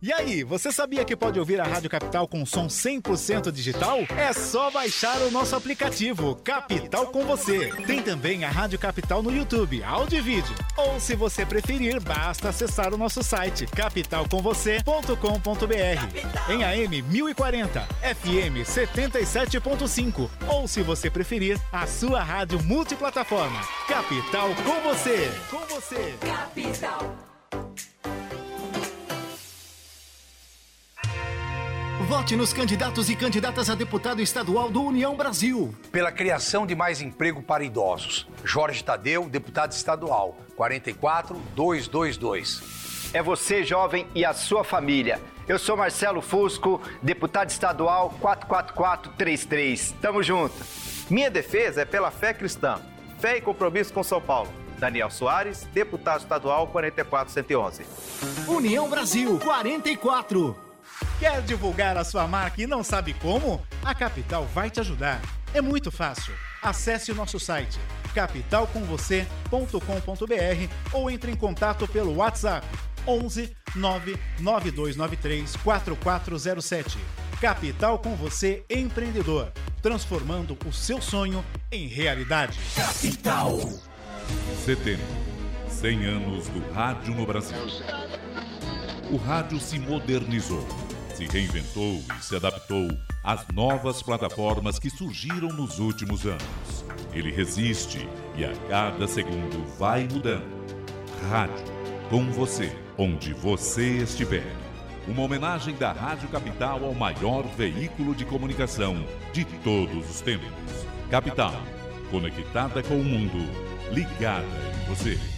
E aí, você sabia que pode ouvir a Rádio Capital com som 100% digital? É só baixar o nosso aplicativo Capital com você. Tem também a Rádio Capital no YouTube, áudio e vídeo. Ou se você preferir, basta acessar o nosso site capitalcomvocê.com.br. Em AM 1040, FM 77.5 ou se você preferir, a sua rádio multiplataforma. Capital com você. Com você. Capital. Vote nos candidatos e candidatas a deputado estadual do União Brasil. Pela criação de mais emprego para idosos. Jorge Tadeu, deputado estadual, 44222. É você, jovem, e a sua família. Eu sou Marcelo Fusco, deputado estadual 44433. Tamo junto. Minha defesa é pela fé cristã. Fé e compromisso com São Paulo. Daniel Soares, deputado estadual 44111. União Brasil 44. Quer divulgar a sua marca e não sabe como? A Capital vai te ajudar. É muito fácil. Acesse o nosso site capitalcomvocê.com.br ou entre em contato pelo WhatsApp 11 99293 4407. Capital com você empreendedor, transformando o seu sonho em realidade. Capital. Setembro. 100 anos do rádio no Brasil. O rádio se modernizou, se reinventou e se adaptou às novas plataformas que surgiram nos últimos anos. Ele resiste e a cada segundo vai mudando. Rádio, com você, onde você estiver. Uma homenagem da Rádio Capital ao maior veículo de comunicação de todos os tempos. Capital, conectada com o mundo, ligada em você.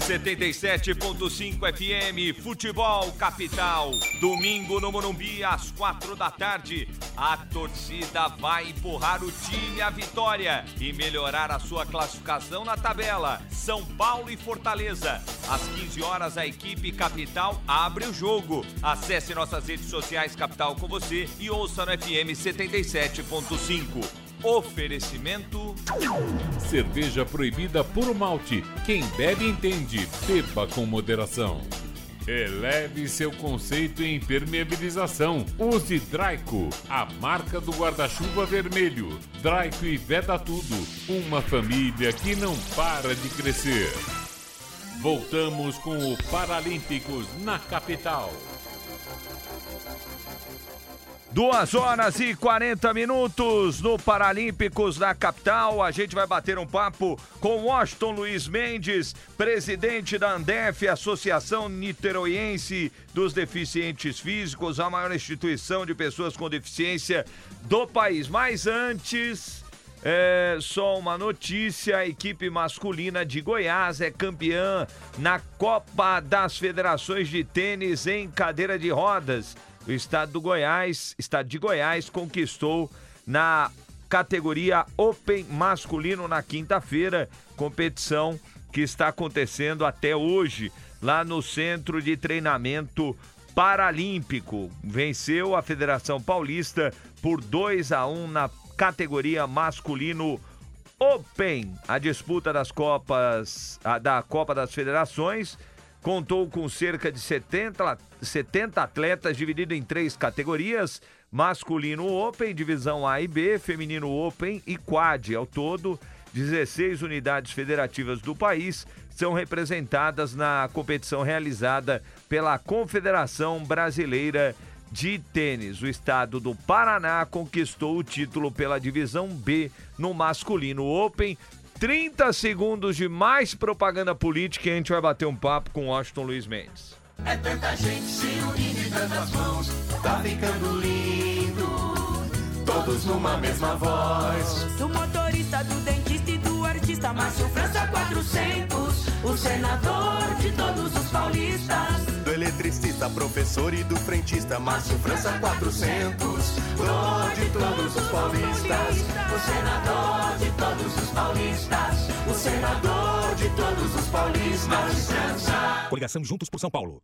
77.5 FM, Futebol Capital. Domingo no Morumbi, às quatro da tarde. A torcida vai empurrar o time à vitória e melhorar a sua classificação na tabela. São Paulo e Fortaleza. Às 15 horas, a equipe Capital abre o jogo. Acesse nossas redes sociais Capital com você e ouça no FM 77.5. Oferecimento. Cerveja proibida por malte. Quem bebe entende. Beba com moderação. Eleve seu conceito em impermeabilização. Use Draico, a marca do guarda-chuva vermelho. Draico e Veda Tudo. Uma família que não para de crescer. Voltamos com o Paralímpicos na capital. Duas horas e 40 minutos no Paralímpicos da capital. A gente vai bater um papo com Washington Luiz Mendes, presidente da Andef, Associação Niteroiense dos Deficientes Físicos, a maior instituição de pessoas com deficiência do país. Mas antes, é, só uma notícia: a equipe masculina de Goiás é campeã na Copa das Federações de Tênis em cadeira de rodas. O estado do Goiás, estado de Goiás, conquistou na categoria Open masculino na quinta-feira, competição que está acontecendo até hoje lá no Centro de Treinamento Paralímpico. Venceu a Federação Paulista por 2 a 1 na categoria masculino Open. A disputa das Copas, da Copa das Federações contou com cerca de 70, 70 atletas divididos em três categorias: masculino Open, divisão A e B, feminino Open e Quad. Ao todo, 16 unidades federativas do país são representadas na competição realizada pela Confederação Brasileira de tênis. O estado do Paraná conquistou o título pela divisão B no masculino Open. 30 segundos de mais propaganda política e a gente vai bater um papo com Washington Luiz Mendes. É tanta gente se unindo em tantas mãos, tá ficando lindo. Todos numa mesma voz. Do motorista, do dentista e do artista, Márcio França 400. O senador de todos os paulistas. Do eletricista, professor e do frentista, Márcio França 400. O de todos os paulistas. O senador de todos os paulistas. O senador de todos os paulistas. Márcio França. Coligação Juntos por São Paulo.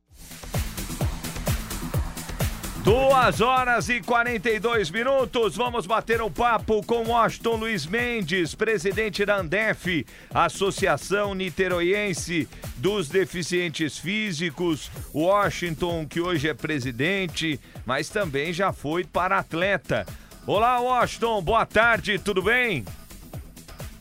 Duas horas e 42 minutos. Vamos bater um papo com Washington Luiz Mendes, presidente da Andef, Associação Niteroiense dos Deficientes Físicos. Washington, que hoje é presidente, mas também já foi para atleta. Olá, Washington, boa tarde, tudo bem?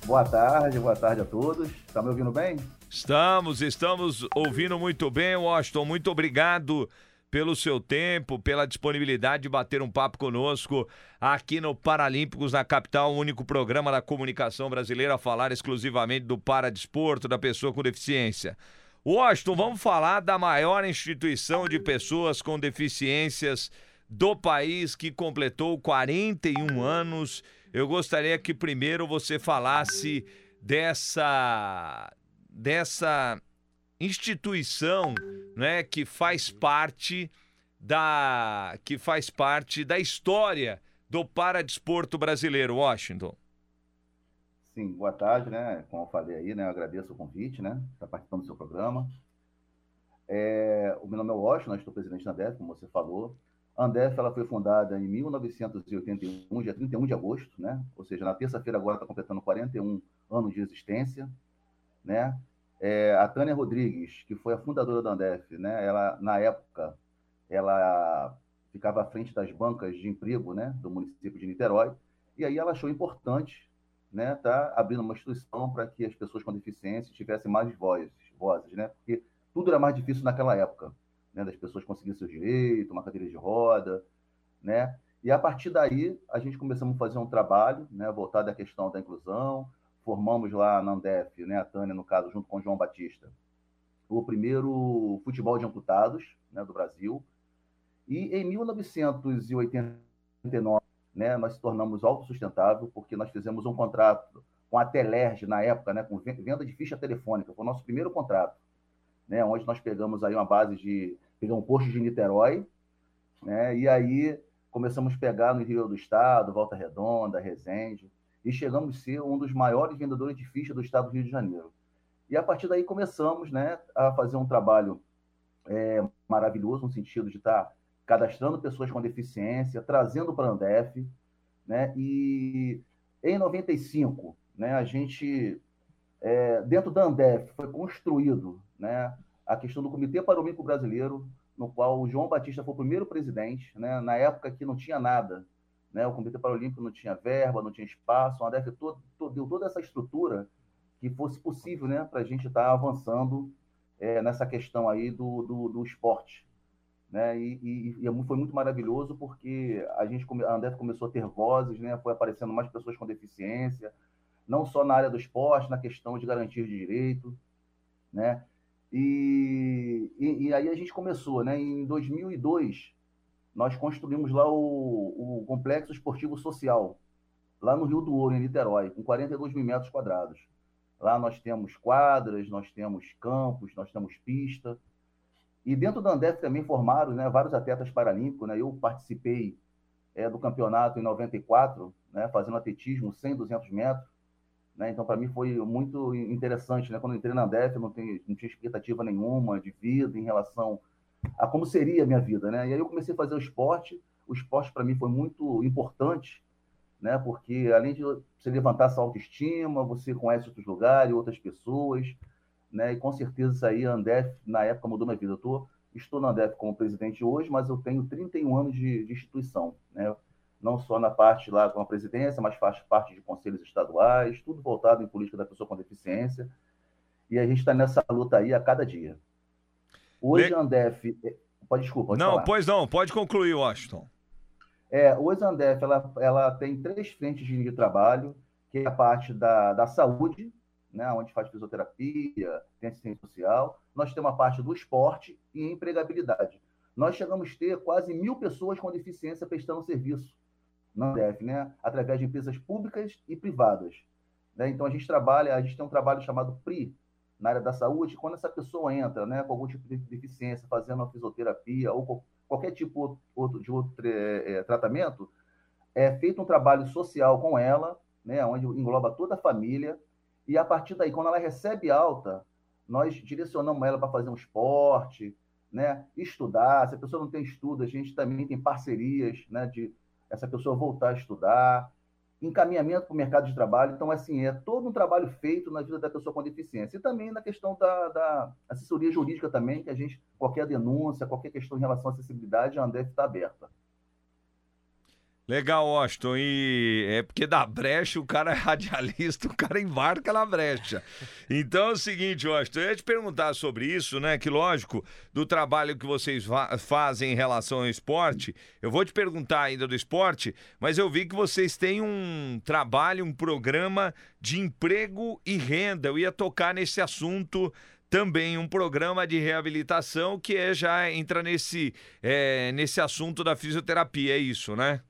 Boa tarde, boa tarde a todos. Tá me ouvindo bem? Estamos, estamos ouvindo muito bem, Washington. Muito obrigado pelo seu tempo, pela disponibilidade de bater um papo conosco aqui no Paralímpicos na capital, o único programa da comunicação brasileira a falar exclusivamente do paradesporto da pessoa com deficiência. Washington, vamos falar da maior instituição de pessoas com deficiências do país que completou 41 anos. Eu gostaria que primeiro você falasse dessa dessa instituição, né, que faz parte da que faz parte da história do paradesporto brasileiro, Washington. Sim, boa tarde, né? Como eu falei aí, né? Eu agradeço o convite, né? Estar participando do seu programa. É, o meu nome é Washington, estou presidente da Andef, como você falou. A Andef ela foi fundada em 1981, dia 31 de agosto, né? Ou seja, na terça-feira agora está completando 41 anos de existência, né? É, a Tânia Rodrigues, que foi a fundadora da Andef, né? Ela, na época, ela ficava à frente das bancas de emprego, né? Do município de Niterói. E aí ela achou importante, né? Tá abrindo uma instituição para que as pessoas com deficiência tivessem mais vozes, vozes, né? Porque tudo era mais difícil naquela época, né? Das pessoas conseguirem seus direitos, uma cadeira de roda, né? E a partir daí a gente começamos a fazer um trabalho, né? Voltado à questão da inclusão, formamos lá na Andef, né, a Tânia, no caso, junto com o João Batista, o primeiro futebol de amputados né, do Brasil. E em 1989, né, nós se tornamos autossustentável, porque nós fizemos um contrato com a Telerge, na época, né, com venda de ficha telefônica. Foi o nosso primeiro contrato, né, onde nós pegamos aí uma base de... Pegamos um posto de Niterói, né, e aí começamos a pegar no Rio do Estado, Volta Redonda, Resende, e chegamos a ser um dos maiores vendedores de ficha do estado do Rio de Janeiro. E a partir daí começamos né, a fazer um trabalho é, maravilhoso, no sentido de estar cadastrando pessoas com deficiência, trazendo para a Andef, né, e em 95, né, a gente, é, dentro da Andef, foi construído né, a questão do Comitê Paralímpico Brasileiro, no qual o João Batista foi o primeiro presidente, né, na época que não tinha nada, né? O Comitê Paralímpico não tinha verba, não tinha espaço, a ADEF todo, todo, deu toda essa estrutura que fosse possível né, para a gente estar tá avançando é, nessa questão aí do, do, do esporte. Né? E, e, e, foi muito maravilhoso porque a gente a Andef começou a ter vozes, né? foi aparecendo mais pessoas com deficiência, não só na área do esporte, na questão de garantir de direito, né? E, e, e, aí a gente começou, né? Em 2002 nós construímos lá o, o Complexo Esportivo Social, lá no Rio do Ouro, em Niterói, com 42 mil metros quadrados. Lá nós temos quadras, nós temos campos, nós temos pista. E dentro da Andef também formaram né, vários atletas paralímpicos. Né? Eu participei é, do campeonato em 94, né, fazendo atletismo 100, 200 metros. Né? Então, para mim, foi muito interessante. Né? Quando entrei na Andef, eu não, tenho, não tinha expectativa nenhuma de vida em relação a como seria a minha vida, né? E aí eu comecei a fazer o esporte. O esporte para mim foi muito importante, né? Porque além de você levantar essa autoestima, você conhece outros lugares, outras pessoas, né? E com certeza isso aí, a Andef, na época mudou minha vida. Eu tô, estou na Andef como presidente hoje, mas eu tenho 31 anos de, de instituição, né? Não só na parte lá com a presidência, mas faz parte de conselhos estaduais, tudo voltado em política da pessoa com deficiência. E a gente está nessa luta aí a cada dia. Hoje, a Andef, Pode, desculpa, pode não, falar. pois não, pode concluir, Washington. É, o Exandef, ela, ela tem três frentes de de trabalho, que é a parte da, da saúde, né, onde faz fisioterapia, tem assistência social. Nós temos a parte do esporte e empregabilidade. Nós chegamos a ter quase mil pessoas com deficiência prestando serviço na Andef, né, através de empresas públicas e privadas. né? Então, a gente trabalha, a gente tem um trabalho chamado PRI, na área da saúde, quando essa pessoa entra né, com algum tipo de deficiência, fazendo uma fisioterapia ou qualquer tipo outro, de outro eh, eh, tratamento, é feito um trabalho social com ela, né, onde engloba toda a família, e a partir daí, quando ela recebe alta, nós direcionamos ela para fazer um esporte, né, estudar. Se a pessoa não tem estudo, a gente também tem parcerias né, de essa pessoa voltar a estudar, encaminhamento para o mercado de trabalho. Então, assim, é todo um trabalho feito na vida da pessoa com deficiência. E também na questão da, da assessoria jurídica também, que a gente, qualquer denúncia, qualquer questão em relação à acessibilidade, a Andef está aberta. Legal, Washington. E é porque da brecha o cara é radialista, o cara embarca na brecha. Então é o seguinte, Washington, eu ia te perguntar sobre isso, né? Que lógico, do trabalho que vocês fazem em relação ao esporte, eu vou te perguntar ainda do esporte, mas eu vi que vocês têm um trabalho, um programa de emprego e renda. Eu ia tocar nesse assunto também um programa de reabilitação que é, já entra nesse, é, nesse assunto da fisioterapia, é isso, né?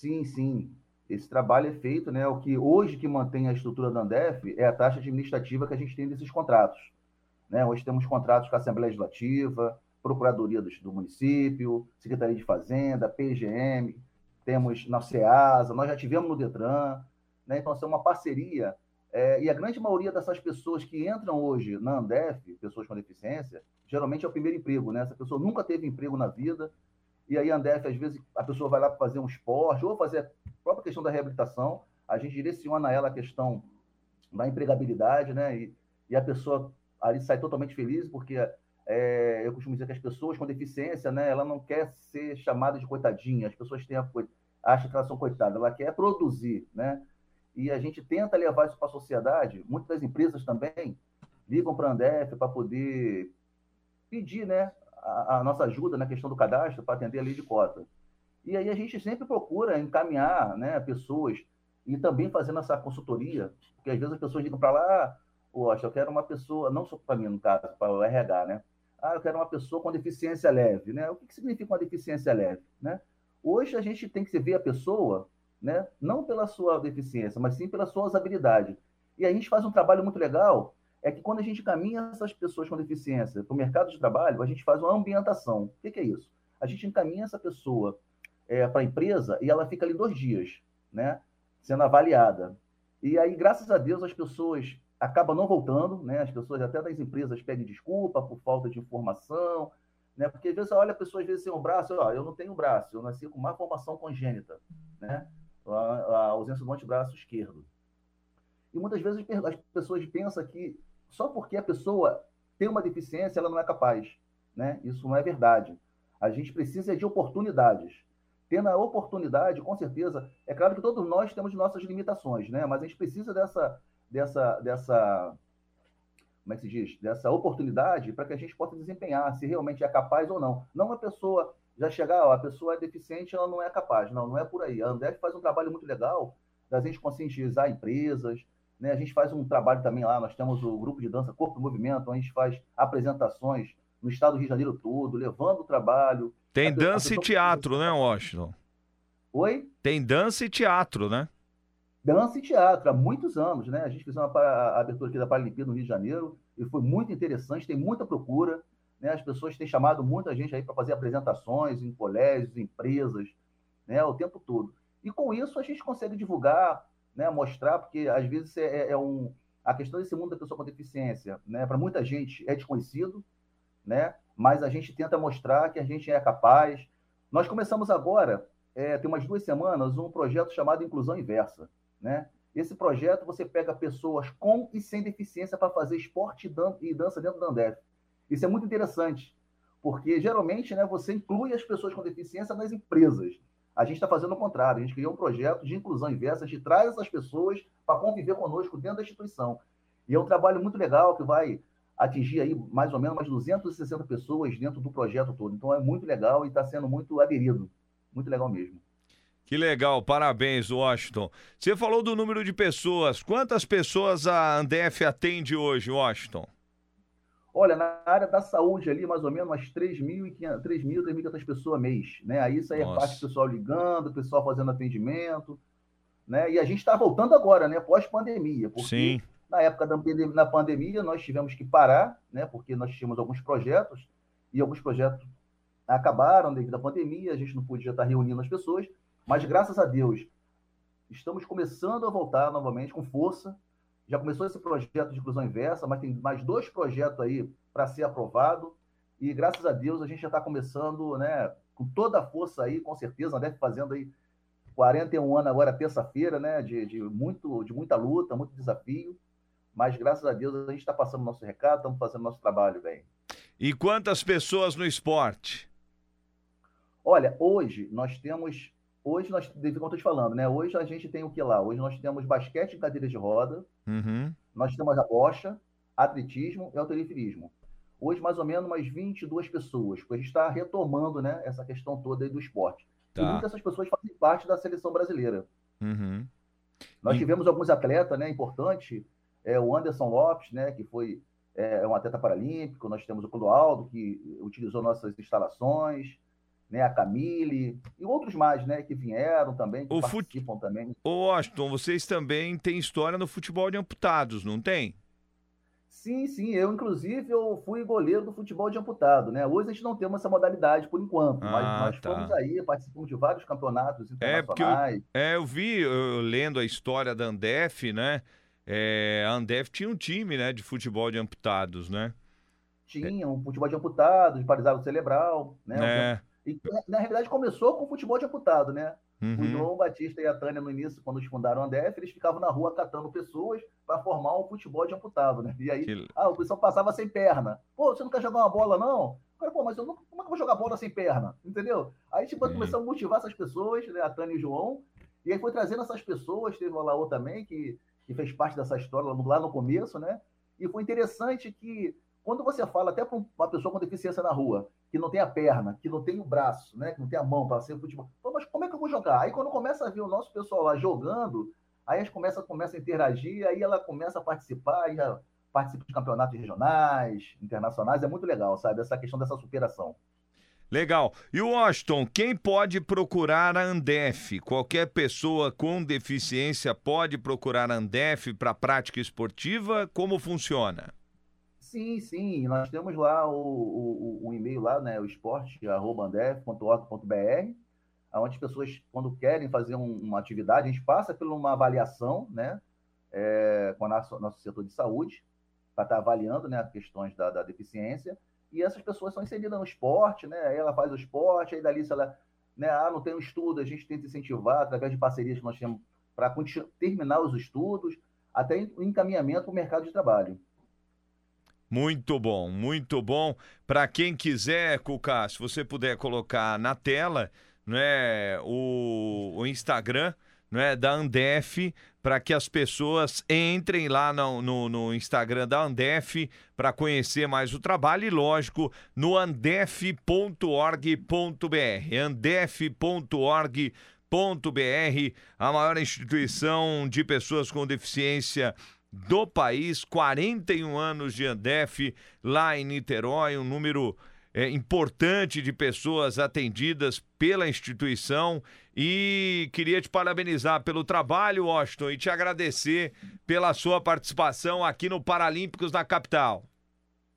Sim, sim. Esse trabalho é feito, né? O que hoje que mantém a estrutura da Andef é a taxa administrativa que a gente tem desses contratos. Né? Hoje temos contratos com a Assembleia Legislativa, Procuradoria do, do Município, Secretaria de Fazenda, PGM, temos na SEASA, nós já tivemos no Detran, né? Então, assim, é uma parceria. é, e a grande maioria dessas pessoas que entram hoje na Andef, pessoas com deficiência, geralmente é o primeiro emprego, né? Essa pessoa nunca teve emprego na vida, e aí Andef, às vezes, a pessoa vai lá para fazer um esporte, ou fazer a própria questão da reabilitação, a gente direciona ela a questão da empregabilidade, né? E, e a pessoa ali sai totalmente feliz, porque é, eu costumo dizer que as pessoas com deficiência, né? Ela não quer ser chamada de coitadinha, as pessoas têm a, acham que elas são coitadas, ela quer produzir, né? E a gente tenta levar isso para a sociedade, muitas das empresas também ligam para a Andef para poder pedir, né? A, a nossa ajuda na questão do cadastro para atender a lei de cota. E aí a gente sempre procura encaminhar né, pessoas e também fazendo essa consultoria, porque às vezes as pessoas ligam para lá, poxa, eu quero uma pessoa, não só para mim, no caso, para o RH, né? Ah, eu quero uma pessoa com deficiência leve, né? O que, que significa uma deficiência leve, né? Hoje a gente tem que ver a pessoa, né? Não pela sua deficiência, mas sim pelas suas habilidades. E a gente faz um trabalho muito legal, é que quando a gente caminha essas pessoas com deficiência para o mercado de trabalho, a gente faz uma ambientação. O que, que é isso? A gente encaminha essa pessoa é, para a empresa e ela fica ali dois dias, né? Sendo avaliada. E aí, graças a Deus, as pessoas acabam não voltando, né? As pessoas até das empresas pedem desculpa por falta de informação, né? Porque às vezes olha a pessoa às vezes sem um braço, ó, eu não tenho braço, eu nasci com má formação congênita, né? A, a ausência do antebraço esquerdo. E muitas vezes as pessoas pensam que só porque a pessoa tem uma deficiência, ela não é capaz. Né? Isso não é verdade. A gente precisa de oportunidades. Tendo a oportunidade, com certeza, é claro que todos nós temos nossas limitações, né? mas a gente precisa dessa, dessa, dessa, como é que se diz? Dessa oportunidade para que a gente possa desempenhar se realmente é capaz ou não. Não a pessoa já chegar, ó, a pessoa é deficiente, ela não é capaz. Não, não é por aí. A André faz um trabalho muito legal da gente conscientizar empresas, né? A gente faz um trabalho também lá, nós temos o grupo de dança Corpo e Movimento, onde a gente faz apresentações no estado do Rio de Janeiro todo, levando o trabalho. Tem A dança e teatro, né, Washington? Oi? Tem dança e teatro, né? Dança e teatro, há muitos anos, né? A gente fez uma a abertura aqui da Paralimpíada no Rio de Janeiro e foi muito interessante, tem muita procura, né? As pessoas têm chamado muita gente aí para fazer apresentações em colégios, empresas, né? O tempo todo. E com isso a gente consegue divulgar, né? Mostrar, porque às vezes é, é um a questão desse mundo da pessoa com deficiência, né? Para muita gente é desconhecido, né? Mas a gente tenta mostrar que a gente é capaz. Nós começamos agora, é, tem umas duas semanas, um projeto chamado Inclusão Inversa, né? Esse projeto você pega pessoas com e sem deficiência para fazer esporte e dan- e dança dentro da Andef. Isso é muito interessante, porque geralmente, né, você inclui as pessoas com deficiência nas empresas. A gente está fazendo o contrário, a gente criou um projeto de inclusão inversa, a gente traz essas pessoas para conviver conosco dentro da instituição. E é um trabalho muito legal que vai atingir aí mais ou menos umas 260 pessoas dentro do projeto todo. Então é muito legal e está sendo muito aderido. Muito legal mesmo. Que legal, parabéns, Washington. Você falou do número de pessoas. Quantas pessoas a Andef atende hoje, Washington? Olha, na área da saúde ali, mais ou menos umas 3.500, 3.000, 3.500 pessoas mês, né? Aí isso aí Nossa. é parte do pessoal ligando, o pessoal fazendo atendimento, né? E a gente está voltando agora, né? Pós-pandemia, porque Sim. na época da pandemia, na pandemia nós tivemos que parar, né? Porque nós tínhamos alguns projetos e alguns projetos acabaram devido à pandemia, a gente não podia estar reunindo as pessoas, mas graças a Deus estamos começando a voltar novamente com força. Já começou esse projeto de inclusão inversa, mas tem mais dois projetos aí para ser aprovado. E graças a Deus a gente já está começando, né, com toda a força aí, com certeza, deve fazendo aí 41 anos agora terça-feira, né, de, de muito de muita luta, muito desafio. Mas graças a Deus a gente está passando nosso recado, estamos fazendo nosso trabalho bem. E quantas pessoas no esporte? Olha, hoje nós temos. Hoje nós, como eu estou te falando, né? Hoje a gente tem o que lá? Hoje nós temos basquete em cadeira de roda, Uhum. nós temos a bocha, atletismo e halterofilismo. Hoje, mais ou menos, umas 22 pessoas, porque a gente está retomando né, essa questão toda aí do esporte. Tá. E muitas dessas pessoas fazem parte da seleção brasileira. Uhum. Nós E- tivemos alguns atletas né, importantes, é, o Anderson Lopes, né, que foi é, um atleta paralímpico, nós temos o Clodoaldo, que utilizou nossas instalações, né, a Camille, e outros mais né, que vieram também, que O fut- participam também. Ô, Washington, vocês também têm história no futebol de amputados, não tem? Sim, sim, eu inclusive eu fui goleiro do futebol de amputado, né? Hoje a gente não temos essa modalidade por enquanto, mas Ah, nós tá. fomos aí, participamos de vários campeonatos É, porque eu, internacionais. é, eu vi, eu, lendo a história da Andef, né? É, a Andef tinha um time, né, de futebol de amputados, né? Tinha um futebol de amputado, de paralisado cerebral, né? É. E, na realidade começou com o futebol de amputado, né? O Uhum. João Batista e a Tânia, no início, quando eles fundaram a Andef, eles ficavam na rua catando pessoas para formar um futebol de amputado, né? E aí, Que- ah, o pessoal passava sem perna. Pô, você não quer jogar uma bola, não? Cara, pô, mas eu não, como é que eu vou jogar bola sem perna? Entendeu? Aí, tipo, começamos a motivar essas pessoas, né? A Tânia e o João. E aí foi trazendo essas pessoas, teve o Laô também, que, que fez parte dessa história lá no- lá no começo, né? E foi interessante que, quando você fala até para uma pessoa com deficiência na rua, que não tem a perna, que não tem o braço, né? Que não tem a mão para ser futebol. Mas como é que eu vou jogar? Aí quando começa a ver o nosso pessoal lá jogando, aí a gente começa, começa a interagir, aí ela começa a participar, já participa de campeonatos regionais, internacionais, é muito legal, sabe? Essa questão dessa superação. Legal. E o Washington, quem pode procurar a Andef? Qualquer pessoa com deficiência pode procurar a Andef para prática esportiva? Como funciona? Sim, sim, nós temos lá o, o, o e-mail lá, né, o esporte.andef.org.br, onde as pessoas, quando querem fazer um- uma atividade, a gente passa por uma avaliação, né, é, com o nosso, nosso setor de saúde, para estar avaliando, né, as questões da, da deficiência, e essas pessoas são inseridas no esporte, né, aí ela faz o esporte, aí dali se ela, né, ah, não tem um estudo, a gente tenta incentivar através de parcerias que nós temos para terminar os estudos, até o encaminhamento para o mercado de trabalho. Muito bom, muito bom. Para quem quiser, Cuca, se você puder colocar na tela né, o, o Instagram né, da Andef, para que as pessoas entrem lá no, no, no Instagram da Andef para conhecer mais o trabalho e, lógico, no andef.org.br. andef.org.br, a maior instituição de pessoas com deficiência do país, 41 anos de Andef lá em Niterói, um número é, importante de pessoas atendidas pela instituição e queria te parabenizar pelo trabalho, Washington, e te agradecer pela sua participação aqui no Paralímpicos da capital.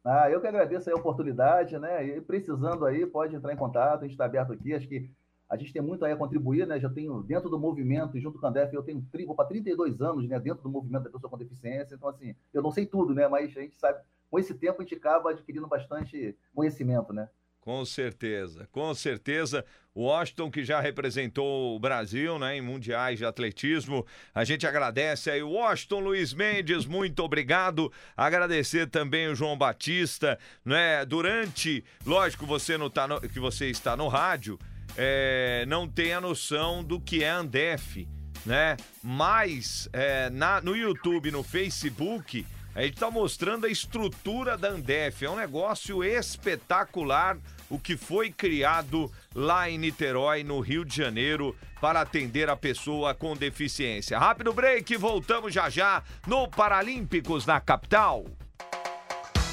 Ah, eu que agradeço a oportunidade, né? E precisando aí, pode entrar em contato, a gente está aberto aqui. Acho que a gente tem muito aí a contribuir, né? Já tenho dentro do movimento, junto com a Andef, eu tenho para 32 anos, né? Dentro do movimento da pessoa com deficiência. Então, assim, eu não sei tudo, né? Mas a gente sabe, com esse tempo a gente acaba adquirindo bastante conhecimento, né? Com certeza, com certeza. O Washington, que já representou o Brasil né, em mundiais de atletismo, a gente agradece aí. Washington Luiz Mendes, muito obrigado. Agradecer também o João Batista. Né? Durante, lógico, você não tá no- que você está no rádio, é, não tem a noção do que é Andef, né? Mas é, na, no YouTube, no Facebook, A gente está mostrando a estrutura da Andef. É um negócio espetacular o que foi criado lá em Niterói, no Rio de Janeiro, para atender a pessoa com deficiência. Rápido break, voltamos já já no Paralímpicos na capital.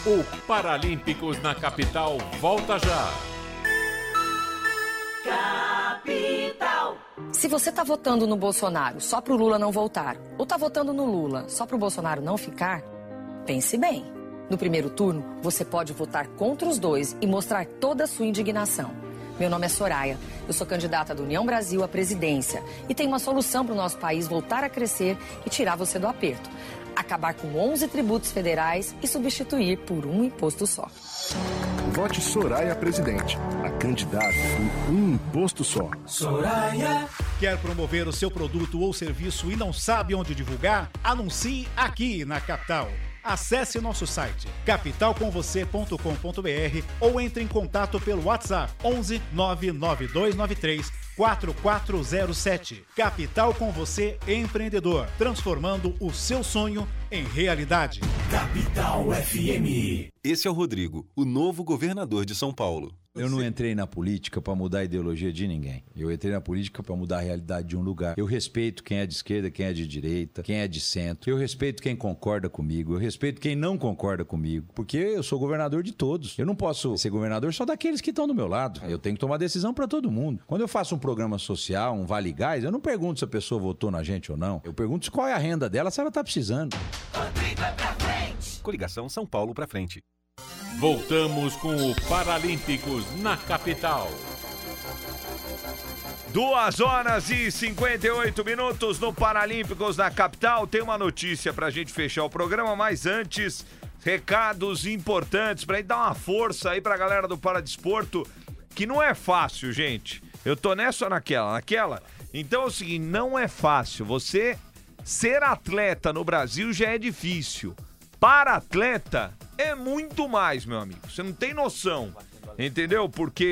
O Paralímpicos na capital volta já. Capital. Se você tá votando no Bolsonaro só pro Lula não voltar, ou tá votando no Lula só pro Bolsonaro não ficar, pense bem. No primeiro turno, você pode votar contra os dois e mostrar toda a sua indignação. Meu nome é Soraya, eu sou candidata do União Brasil à presidência e tenho uma solução para o nosso país voltar a crescer e tirar você do aperto. Acabar com 11 tributos federais e substituir por um imposto só. Vote Soraya Presidente, a candidata por um imposto só. Soraya. Quer promover o seu produto ou serviço e não sabe onde divulgar? Anuncie aqui na capital. Acesse nosso site capitalcomvocê.com.br ou entre em contato pelo WhatsApp 11 99293 4407. Capital com você empreendedor, transformando o seu sonho em realidade. Capital FM. Esse é o Rodrigo, o novo governador de São Paulo. Eu não entrei na política para mudar a ideologia de ninguém. Eu entrei na política para mudar a realidade de um lugar. Eu respeito quem é de esquerda, quem é de direita, quem é de centro. Eu respeito quem concorda comigo. Eu respeito quem não concorda comigo. Porque eu sou governador de todos. Eu não posso ser governador só daqueles que estão do meu lado. Eu tenho que tomar decisão para todo mundo. Quando eu faço um programa social, um Vale Gás, eu não pergunto se a pessoa votou na gente ou não. Eu pergunto qual é a renda dela, se ela tá precisando. Coligação São Paulo pra frente. Voltamos com o Paralímpicos na capital. Duas horas e 58 minutos no Paralímpicos na capital. Tem uma notícia pra gente fechar o programa, mas antes, recados importantes gente dar uma força aí pra galera do Paradesporto, que não é fácil, gente. Eu tô nessa ou naquela? Naquela? Então é o seguinte, não é fácil. Você ser atleta no Brasil já é difícil. Para atleta é muito mais, meu amigo. Você não tem noção. Entendeu? Porque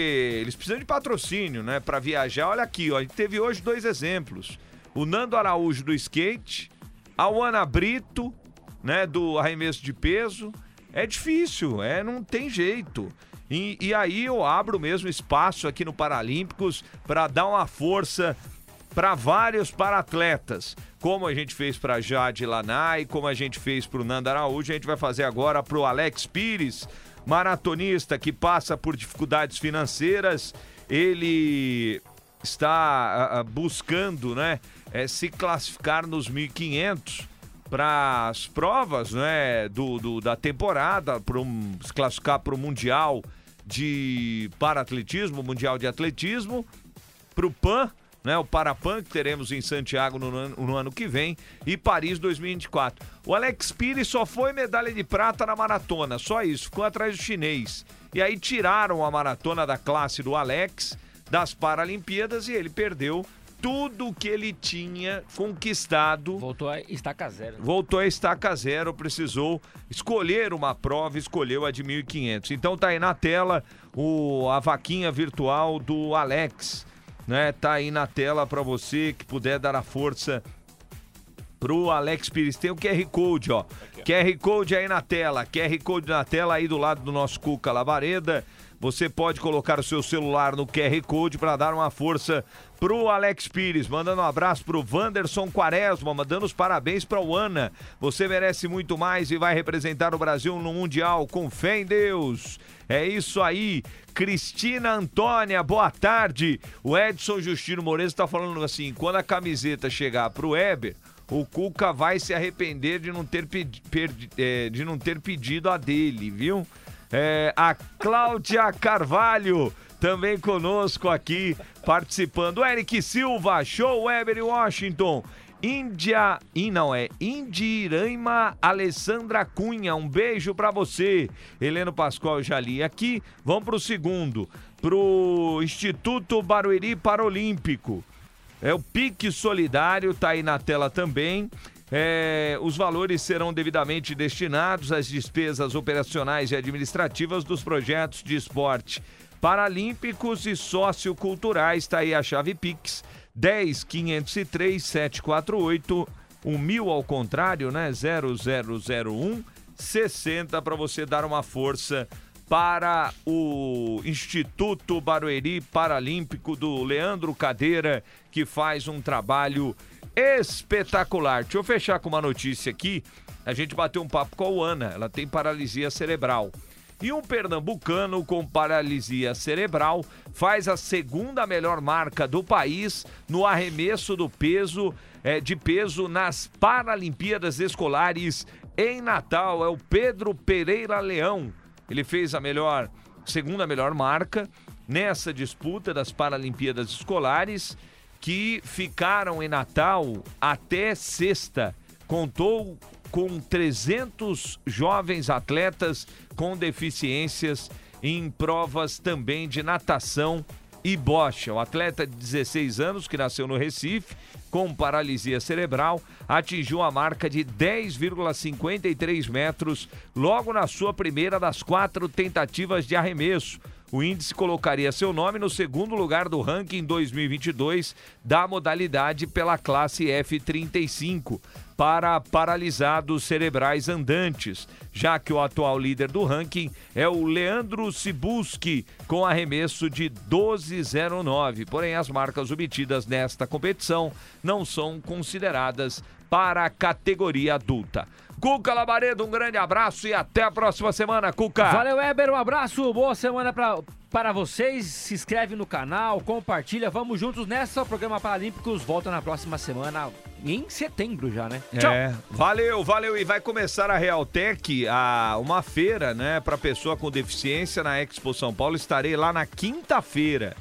eles precisam de patrocínio, né? Pra viajar. Olha aqui, ó. A gente teve hoje dois exemplos. O Nando Araújo do skate, a Ana Brito, né? Do arremesso de peso. É difícil, é, não tem jeito. E, e aí eu abro mesmo espaço aqui no Paralímpicos para dar uma força para vários para-atletas. Como a gente fez para Jade Lanai, como a gente fez para o Nanda Araújo, a gente vai fazer agora para o Alex Pires, maratonista que passa por dificuldades financeiras. Ele está uh, buscando né, é, se classificar nos 1.500 para as provas né, do, do, da temporada, para um, se classificar para o Mundial de Paratletismo, Mundial de Atletismo, para o PAN né? O Parapan que teremos em Santiago no, ano- no ano que vem e Paris 2024. O Alex Pires só foi medalha de prata na maratona, só isso, ficou atrás do chinês. E aí tiraram a maratona da classe do Alex das Paralimpíadas e ele perdeu tudo que ele tinha conquistado. Voltou a estaca zero. Voltou a estaca zero, precisou escolher uma prova, escolheu a de 1.500. Então tá aí na tela o, a vaquinha virtual do Alex, né? Tá aí na tela para você que puder dar a força pro Alex Pires. Tem o QR Code, ó. QR Code aí na tela. QR Code na tela aí do lado do nosso Cuca Lavareda. Você pode colocar o seu celular no QR Code para dar uma força pro Alex Pires. Mandando um abraço pro Wanderson Quaresma, mandando os parabéns pra Ana. Você merece muito mais e vai representar o Brasil no Mundial. Com fé em Deus. É isso aí. Cristina Antônia, boa tarde. O Edson Justino Moreira está falando assim: quando a camiseta chegar pro Weber, o Cuca vai se arrepender de não ter, pedi- eh, de não ter pedido a dele, viu? É, a Cláudia Carvalho também conosco aqui, participando. Eric Silva, show Weber Washington. Índia, e não é Indiraima Alessandra Cunha, um beijo pra você. Heleno Pascoal já li aqui. Vamos pro segundo, pro Instituto Barueri Paralímpico. É o Pique Solidário, tá aí na tela também. É, os valores serão devidamente destinados às despesas operacionais e administrativas dos projetos de esporte paralímpicos e socioculturais. Tá aí a chave Pix 10 503 748 o mil ao contrário, né? 0001 60 para você dar uma força para o Instituto Barueri Paralímpico do Leandro Cadeira, que faz um trabalho espetacular. Deixa eu fechar com uma notícia aqui. A gente bateu um papo com a Luana, ela tem paralisia cerebral. E um pernambucano com paralisia cerebral faz a segunda melhor marca do país no arremesso do peso é, de peso nas Paralimpíadas Escolares em Natal. É o Pedro Pereira Leão. Ele fez a melhor, segunda melhor marca nessa disputa das Paralimpíadas Escolares que ficaram em Natal até sexta. Contou com 300 jovens atletas com deficiências em provas também de natação e bocha. O atleta de 16 anos, que nasceu no Recife, com paralisia cerebral, atingiu a marca de 10,53 metros logo na sua primeira das quatro tentativas de arremesso. O índice colocaria seu nome no segundo lugar do ranking 2022 da modalidade pela classe F35 para paralisados cerebrais andantes, já que o atual líder do ranking é o Leandro Sibuski, com arremesso de 12,09. Porém, as marcas obtidas nesta competição não são consideradas para a categoria adulta. Cuca Labaredo, um grande abraço e até a próxima semana, Cuca. Valeu, Weber, um abraço, boa semana pra, para vocês. Se inscreve no canal, compartilha, vamos juntos nessa. O programa Paralímpicos volta na próxima semana, em setembro já, né? Tchau. É, valeu, valeu. E vai começar a Realtec, a, uma feira, né, para pessoa com deficiência na Expo São Paulo. Estarei lá na quinta-feira.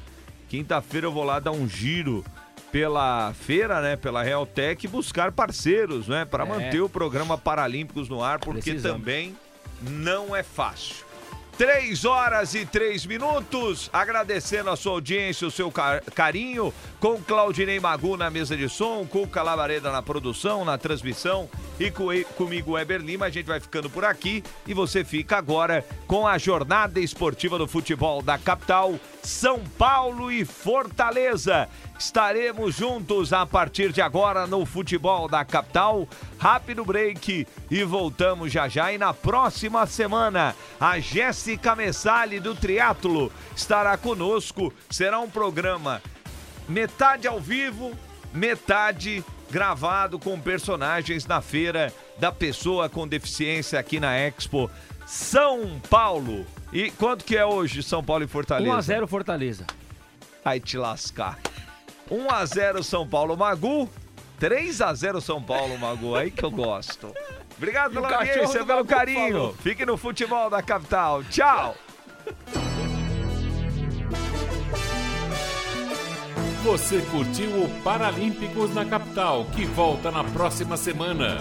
Quinta-feira eu vou lá dar um giro pela feira, né, pela Realtec, buscar parceiros, né, para É. manter o programa Paralímpicos no ar, porque Precisamos. também não é fácil. Três horas e três minutos, agradecendo a sua audiência, o seu ca- carinho, com Claudinei Magu na mesa de som, Cuca Lavareda na produção, na transmissão e co- comigo, Weber Lima. A gente vai ficando por aqui e você fica agora com a jornada esportiva do futebol da capital, São Paulo e Fortaleza. Estaremos juntos a partir de agora no futebol da capital. Rápido break e voltamos já já. E na próxima semana, a Jéssica Messali do Triatlo estará conosco. Será um programa metade ao vivo, metade gravado com personagens na feira da pessoa com deficiência aqui na Expo São Paulo. E quanto que é hoje São Paulo e Fortaleza? 1x0 Fortaleza. Ai te lascar. 1x0 São Paulo Magu. 3x0 São Paulo Magu. Aí que eu gosto. Obrigado E pela audiência, pelo carinho. falou. Fique no futebol da capital. Tchau. Você curtiu o Paralímpicos na capital, que volta na próxima semana.